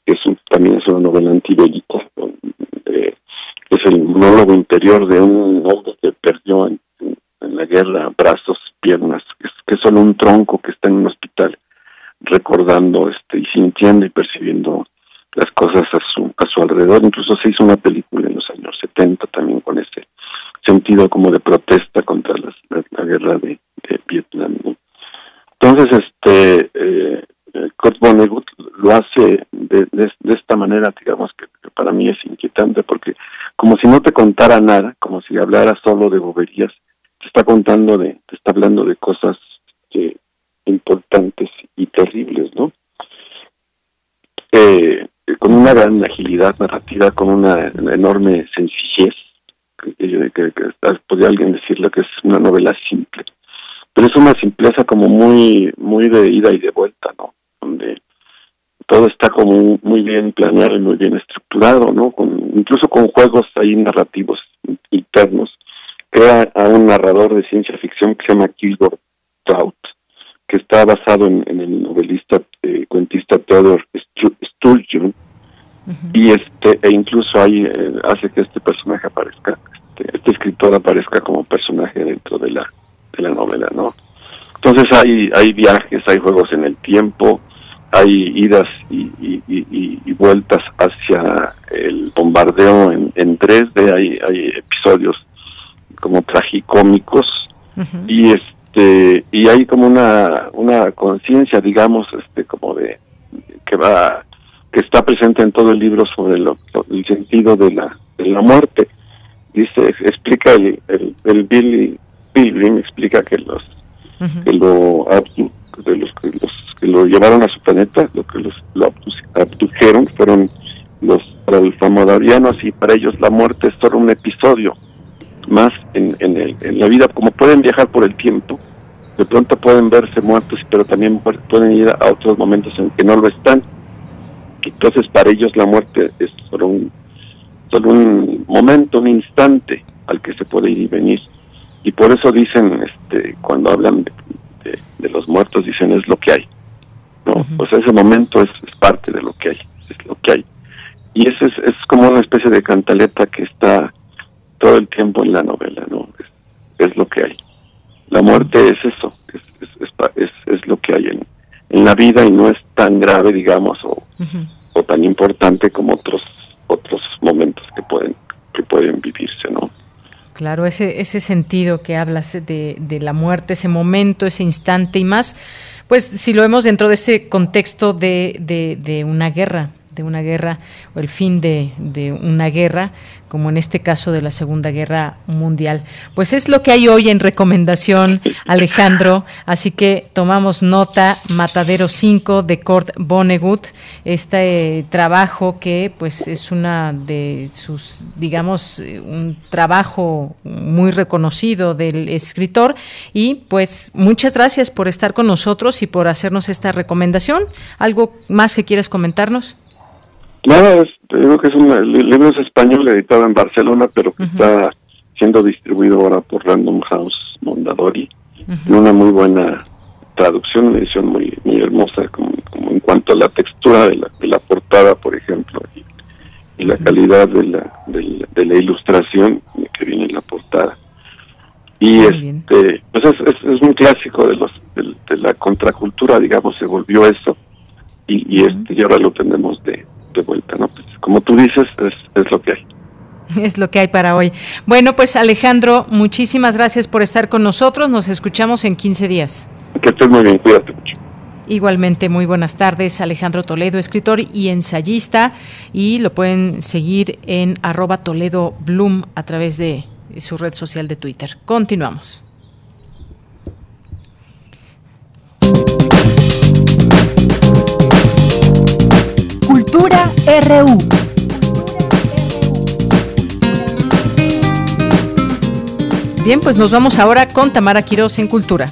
que también es una novela antibélica eh, es el monólogo interior de un hombre que perdió en la guerra, brazos, piernas, que es solo un tronco que está en un hospital recordando este y sintiendo y percibiendo las cosas a su a su alrededor. Incluso se hizo una película en los años 70 también con ese sentido como de protesta contra la, guerra de, Vietnam. Entonces, este eh, Kurt Vonnegut lo hace de, de, esta manera, digamos que, para mí es inquietante porque como si no te contara nada, como si hablara solo de boberías, te está contando de, te está hablando de cosas eh, importantes y terribles, ¿no? Eh, con una gran agilidad narrativa, con una, enorme sencillez, que, que, podría alguien decirle que es una novela simple, pero es una simpleza como muy, muy de ida y de vuelta, ¿no? Donde todo está como muy bien planeado y muy bien estructurado, ¿no? Con, incluso con juegos ahí narrativos internos crea a un narrador de ciencia ficción que se llama Gilbert Trout, que está basado en, el novelista eh, cuentista Theodore Sturgeon, y este e incluso ahí eh, hace que este personaje aparezca, este, este, escritor aparezca como personaje dentro de la. Entonces hay hay viajes, hay juegos en el tiempo, hay idas y, y, vueltas hacia el bombardeo en, en 3D, hay, hay episodios como tragicómicos y este y hay como una una conciencia digamos este como de que va que está presente en todo el libro sobre lo, el sentido de la de la muerte. Dice explica el el, el Billy Pilgrim explica que los que lo de los que los que lo llevaron a su planeta lo que los lo abdujeron fueron los alfamodarianos y para ellos la muerte es solo un episodio más en, en, la vida, como pueden viajar por el tiempo, de pronto pueden verse muertos, pero también pueden ir a otros momentos en que no lo están. Entonces para ellos la muerte es solo un, solo un momento, un instante al que se puede ir y venir. Y por eso dicen, este, cuando hablan de, de, los muertos dicen es lo que hay. ¿no? Pues ese momento es, parte de lo que hay, es lo que hay. Y eso es, es como una especie de cantaleta que está todo el tiempo en la novela, ¿no? Es, lo que hay. La muerte es eso, es, es, es, lo que hay en, en la vida y no es tan grave, digamos, o, o tan importante como otros otros momentos que pueden que pueden vivirse, ¿no? Claro, ese, ese sentido que hablas de, de la muerte, ese momento, ese instante y más, pues si lo vemos dentro de ese contexto de, de, de una guerra, de una guerra o el fin de, una guerra, como en este caso de la Segunda Guerra Mundial. Pues es lo que hay hoy en recomendación, Alejandro, así que tomamos nota, Matadero 5 de Kurt Vonnegut, este trabajo que pues es una de sus, digamos, un trabajo muy reconocido del escritor y pues muchas gracias por estar con nosotros y por hacernos esta recomendación. ¿Algo más que quieres comentarnos? Nada, creo que es un libro es español editado en Barcelona, pero que está siendo distribuido ahora por Random House Mondadori. en una muy buena traducción, una edición muy muy hermosa, como, en cuanto a la textura de la, de la portada, por ejemplo, y, la calidad de la, de la, ilustración que viene en la portada. Y este, pues es, es, un clásico de los de, la contracultura, digamos, se volvió eso, y, y, este, y ahora lo tenemos de, de vuelta, ¿no? Pues, como tú dices, es, es lo que hay. (laughs) Es lo que hay para hoy. Bueno, pues Alejandro, muchísimas gracias por estar con nosotros. Nos escuchamos en 15 días. Que estés muy bien, cuídate mucho. Igualmente, muy buenas tardes, Alejandro Toledo, escritor y ensayista, y lo pueden seguir en arroba Toledo Bloom a través de su red social de Twitter. Continuamos. RU. Bien, pues nos vamos ahora con Tamara Quiroz en Cultura.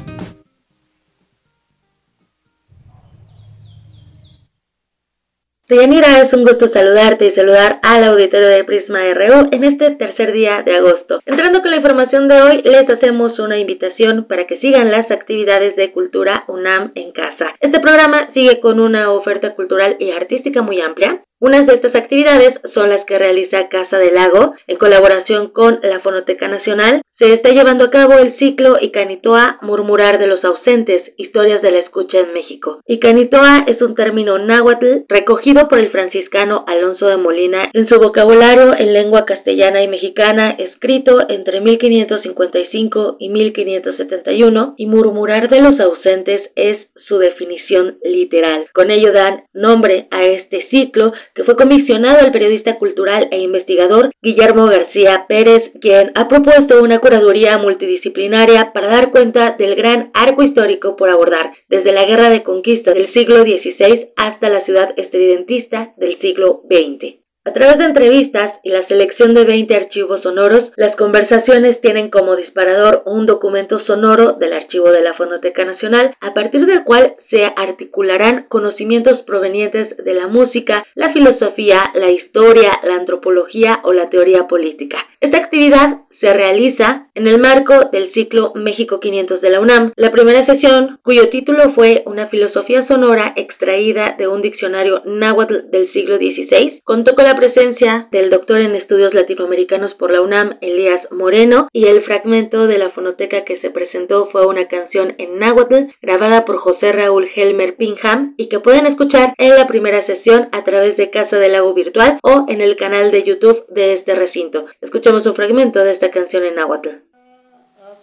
Deyanira, es un gusto saludarte y saludar al auditorio de Prisma RU en este tercer día de agosto. Entrando con la información de hoy, les hacemos una invitación para que sigan las actividades de cultura UNAM en casa. Este programa sigue con una oferta cultural y artística muy amplia, unas de estas actividades son las que realiza Casa del Lago en colaboración con la Fonoteca Nacional. Se está llevando a cabo el ciclo Icanitoa Murmurar de los ausentes, historias de la escucha en México. Icanitoa es un término náhuatl recogido por el franciscano Alonso de Molina en su vocabulario en lengua castellana y mexicana escrito entre 1555 y 1571 y murmurar de los ausentes es su definición literal. Con ello dan nombre a este ciclo que fue comisionado al periodista cultural e investigador Guillermo García Pérez, quien ha propuesto una curaduría multidisciplinaria para dar cuenta del gran arco histórico por abordar, desde la guerra de conquista del siglo XVI hasta la ciudad estridentista del siglo XX. A través de entrevistas y la selección de 20 archivos sonoros, las conversaciones tienen como disparador un documento sonoro del archivo de la Fonoteca Nacional, a partir del cual se articularán conocimientos provenientes de la música, la filosofía, la historia, la antropología o la teoría política. Esta actividad se realiza en el marco del ciclo México 500 de la UNAM. La primera sesión, cuyo título fue Una filosofía sonora extraída de un diccionario náhuatl del siglo XVI, contó con la presencia del doctor en estudios latinoamericanos por la UNAM, Elías Moreno, y el fragmento de la fonoteca que se presentó fue una canción en náhuatl grabada por José Raúl Helmer Pinham y que pueden escuchar en la primera sesión a través de Casa del Lago Virtual o en el canal de YouTube de este recinto. Escuchemos un fragmento de esta canción en náhuatl.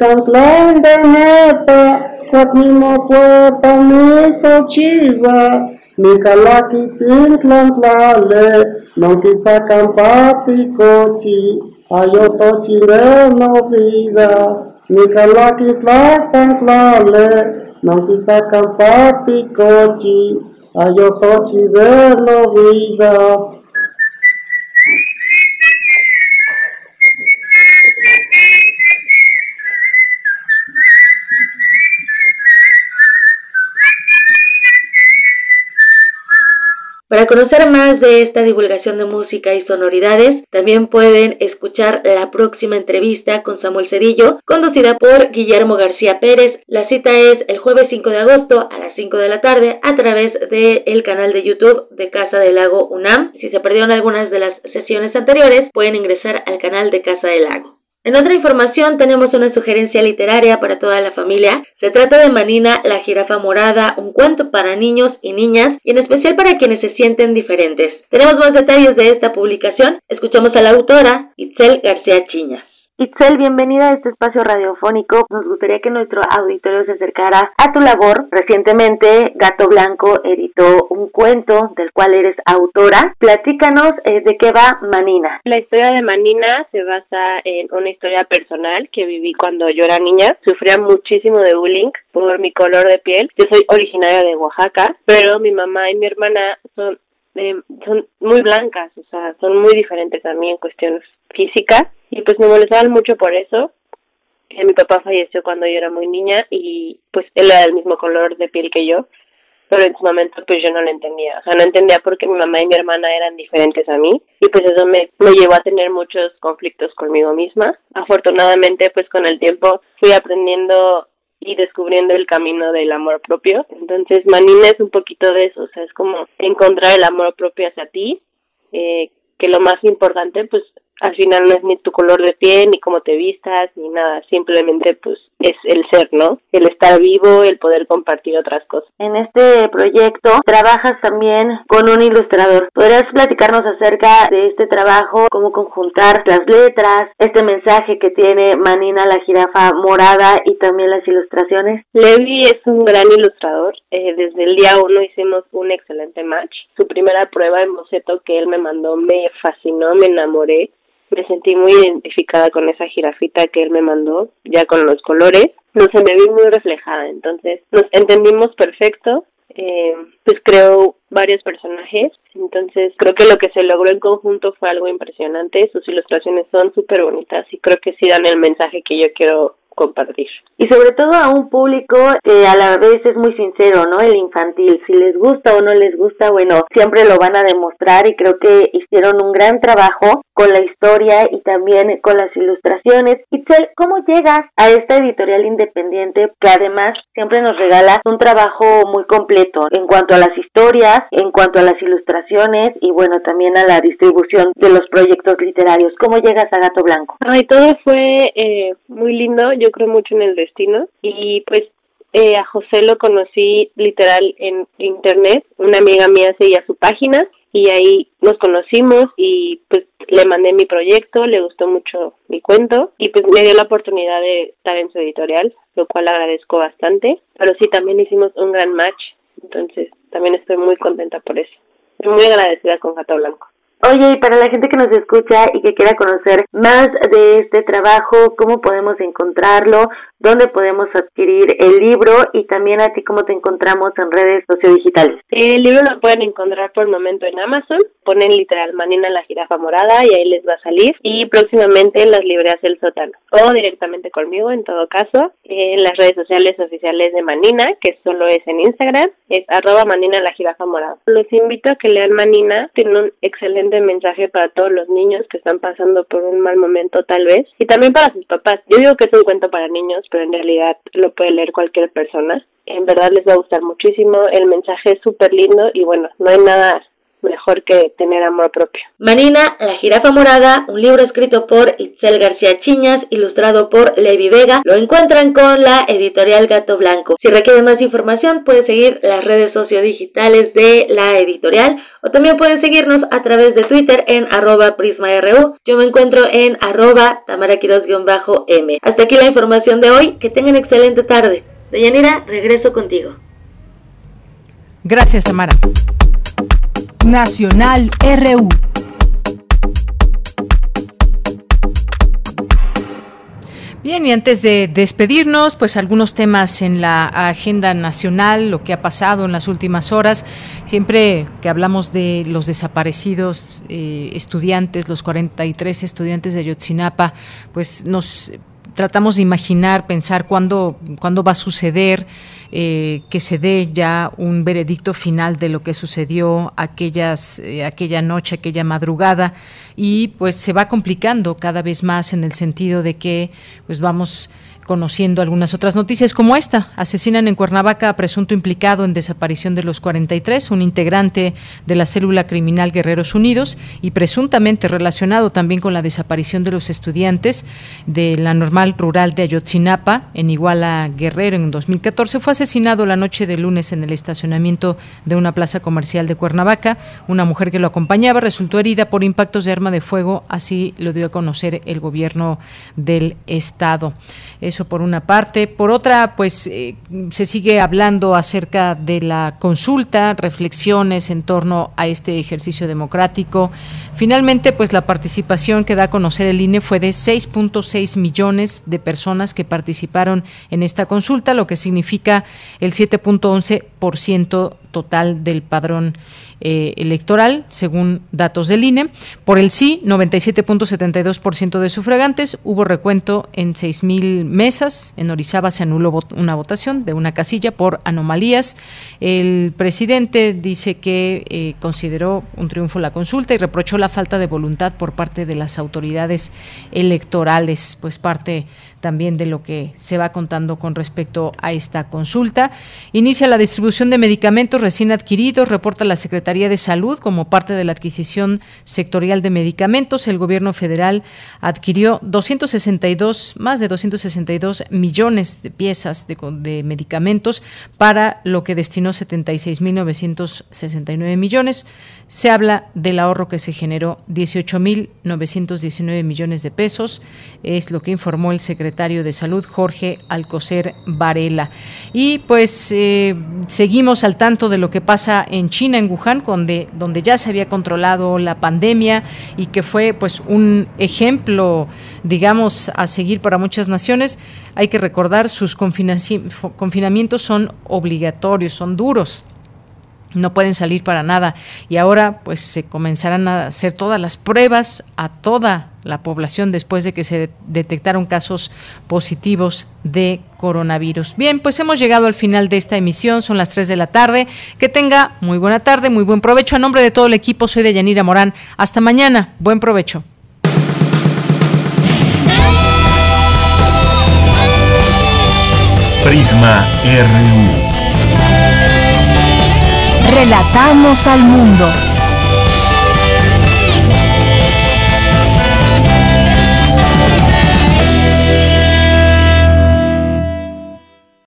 kangklang danata Kwat ni mo po mi so chiva Mi kalaki pin klang klale Nong kisa kampati kochi Ayo to chire no vida Nikalaki tlasan tlale, nantisakan papi kochi, ayo tochi verlo vida. Para conocer más de esta divulgación de música y sonoridades, también pueden escuchar la próxima entrevista con Samuel Cerillo, conducida por Guillermo García Pérez. La cita es el jueves 5 de agosto a las 5 de la tarde a través del canal de YouTube de Casa del Lago UNAM. Si se perdieron algunas de las sesiones anteriores, pueden ingresar al canal de Casa del Lago. En otra información tenemos una sugerencia literaria para toda la familia. Se trata de Manina, la jirafa morada, un cuento para niños y niñas y en especial para quienes se sienten diferentes. Tenemos más detalles de esta publicación. Escuchamos a la autora Itzel García Chiñas. Itzel, bienvenida a este espacio radiofónico. Nos gustaría que nuestro auditorio se acercara a tu labor. Recientemente, Gato Blanco editó un cuento del cual eres autora. Platícanos eh, de qué va Manina. La historia de Manina se basa en una historia personal que viví cuando yo era niña. Sufría muchísimo de bullying por mi color de piel. Yo soy originaria de Oaxaca, pero mi mamá y mi hermana son eh, son muy blancas, o sea, son muy diferentes a mí en cuestiones físicas y pues me molestaban mucho por eso. mi papá falleció cuando yo era muy niña y pues él era del mismo color de piel que yo, pero en su momento pues yo no lo entendía, o sea, no entendía por qué mi mamá y mi hermana eran diferentes a mí y pues eso me, me llevó a tener muchos conflictos conmigo misma. Afortunadamente pues con el tiempo fui aprendiendo y descubriendo el camino del amor propio. Entonces, Manina es un poquito de eso, o sea, es como encontrar el amor propio hacia ti, eh, que lo más importante, pues al final no es ni tu color de piel, ni cómo te vistas, ni nada, simplemente pues es el ser, ¿no? El estar vivo, el poder compartir otras cosas. En este proyecto trabajas también con un ilustrador. ¿Podrías platicarnos acerca de este trabajo, cómo conjuntar las letras, este mensaje que tiene Manina la jirafa morada y también las ilustraciones? Levi es un gran ilustrador. Eh, desde el día uno hicimos un excelente match. Su primera prueba en boceto que él me mandó me fascinó, me enamoré me sentí muy identificada con esa jirafita que él me mandó, ya con los colores, no se me vi muy reflejada, entonces nos entendimos perfecto, eh, pues creo varios personajes, entonces creo que lo que se logró en conjunto fue algo impresionante, sus ilustraciones son súper bonitas y creo que sí dan el mensaje que yo quiero compartir. Y sobre todo a un público que a la vez es muy sincero, ¿no? El infantil, si les gusta o no les gusta, bueno, siempre lo van a demostrar y creo que hicieron un gran trabajo con la historia y también con las ilustraciones. Itzel, ¿cómo llegas a esta editorial independiente que además siempre nos regala un trabajo muy completo en cuanto a las historias, en cuanto a las ilustraciones y bueno, también a la distribución de los proyectos literarios? ¿Cómo llegas a Gato Blanco? Ay, todo fue eh, muy lindo yo creo mucho en el destino y pues eh, a José lo conocí literal en internet, una amiga mía seguía su página y ahí nos conocimos y pues le mandé mi proyecto, le gustó mucho mi cuento y pues me dio la oportunidad de estar en su editorial, lo cual agradezco bastante, pero sí también hicimos un gran match, entonces también estoy muy contenta por eso. Estoy muy agradecida con Gato Blanco. Oye, y para la gente que nos escucha y que quiera conocer más de este trabajo, ¿cómo podemos encontrarlo? ¿Dónde podemos adquirir el libro? Y también a ti, ¿cómo te encontramos en redes sociodigitales? El libro lo pueden encontrar por el momento en Amazon. Ponen literal Manina la jirafa morada y ahí les va a salir. Y próximamente en las librerías del sótano. O directamente conmigo, en todo caso. En las redes sociales oficiales de Manina, que solo es en Instagram, es arroba Manina la jirafa morada. Los invito a que lean Manina. Tiene un excelente mensaje para todos los niños que están pasando por un mal momento tal vez. Y también para sus papás. Yo digo que es un cuento para niños, pero en realidad lo puede leer cualquier persona. En verdad les va a gustar muchísimo, el mensaje es súper lindo y bueno, no hay nada mejor que tener amor propio. Manina, La jirafa morada, un libro escrito por Itzel García Chiñas, ilustrado por Levi Vega, lo encuentran con la editorial Gato Blanco. Si requieren más información, pueden seguir las redes sociodigitales de la editorial o también pueden seguirnos a través de Twitter en arroba prisma.ru. Yo me encuentro en arroba tamaraquiros-m. Hasta aquí la información de hoy. Que tengan excelente tarde. Deyanira, regreso contigo. Gracias, Tamara. Nacional RU. Bien, y antes de despedirnos, pues algunos temas en la agenda nacional, lo que ha pasado en las últimas horas. Siempre que hablamos de los desaparecidos eh, estudiantes, los 43 estudiantes de Ayotzinapa, pues nos tratamos de imaginar, pensar cuándo, cuándo va a suceder. Eh, que se dé ya un veredicto final de lo que sucedió aquellas, eh, aquella noche, aquella madrugada, y pues se va complicando cada vez más en el sentido de que pues vamos conociendo algunas otras noticias como esta. Asesinan en Cuernavaca a presunto implicado en desaparición de los 43, un integrante de la célula criminal Guerreros Unidos y presuntamente relacionado también con la desaparición de los estudiantes de la normal rural de Ayotzinapa en Iguala Guerrero en 2014. Fue asesinado la noche de lunes en el estacionamiento de una plaza comercial de Cuernavaca. Una mujer que lo acompañaba resultó herida por impactos de arma de fuego, así lo dio a conocer el gobierno del estado. Por una parte. Por otra, pues eh, se sigue hablando acerca de la consulta, reflexiones en torno a este ejercicio democrático. Finalmente, pues la participación que da a conocer el INE fue de 6.6 millones de personas que participaron en esta consulta, lo que significa el 7.11% total del padrón eh, electoral, según datos del INE. Por el sí, 97.72% de sufragantes. Hubo recuento en 6.000 mesas. En Orizaba se anuló una votación de una casilla por anomalías. El presidente dice que eh, consideró un triunfo la consulta y reprochó la falta de voluntad por parte de las autoridades electorales, pues parte también de lo que se va contando con respecto a esta consulta. Inicia la distribución de medicamentos recién adquiridos, reporta la Secretaría de Salud como parte de la adquisición sectorial de medicamentos. El gobierno federal adquirió 262, más de 262 millones de piezas de, de medicamentos para lo que destinó 76.969 millones. Se habla del ahorro que se generó 18.919 millones de pesos, es lo que informó el secretario de Salud, Jorge Alcocer Varela. Y pues eh, seguimos al tanto de lo que pasa en China, en Wuhan, donde, donde ya se había controlado la pandemia y que fue pues un ejemplo, digamos, a seguir para muchas naciones. Hay que recordar, sus confinamientos son obligatorios, son duros no pueden salir para nada y ahora pues se comenzarán a hacer todas las pruebas a toda la población después de que se detectaron casos positivos de coronavirus. Bien, pues hemos llegado al final de esta emisión, son las 3 de la tarde. Que tenga muy buena tarde, muy buen provecho. A nombre de todo el equipo, soy de Yanira Morán. Hasta mañana, buen provecho. Prisma RU. Relatamos al mundo.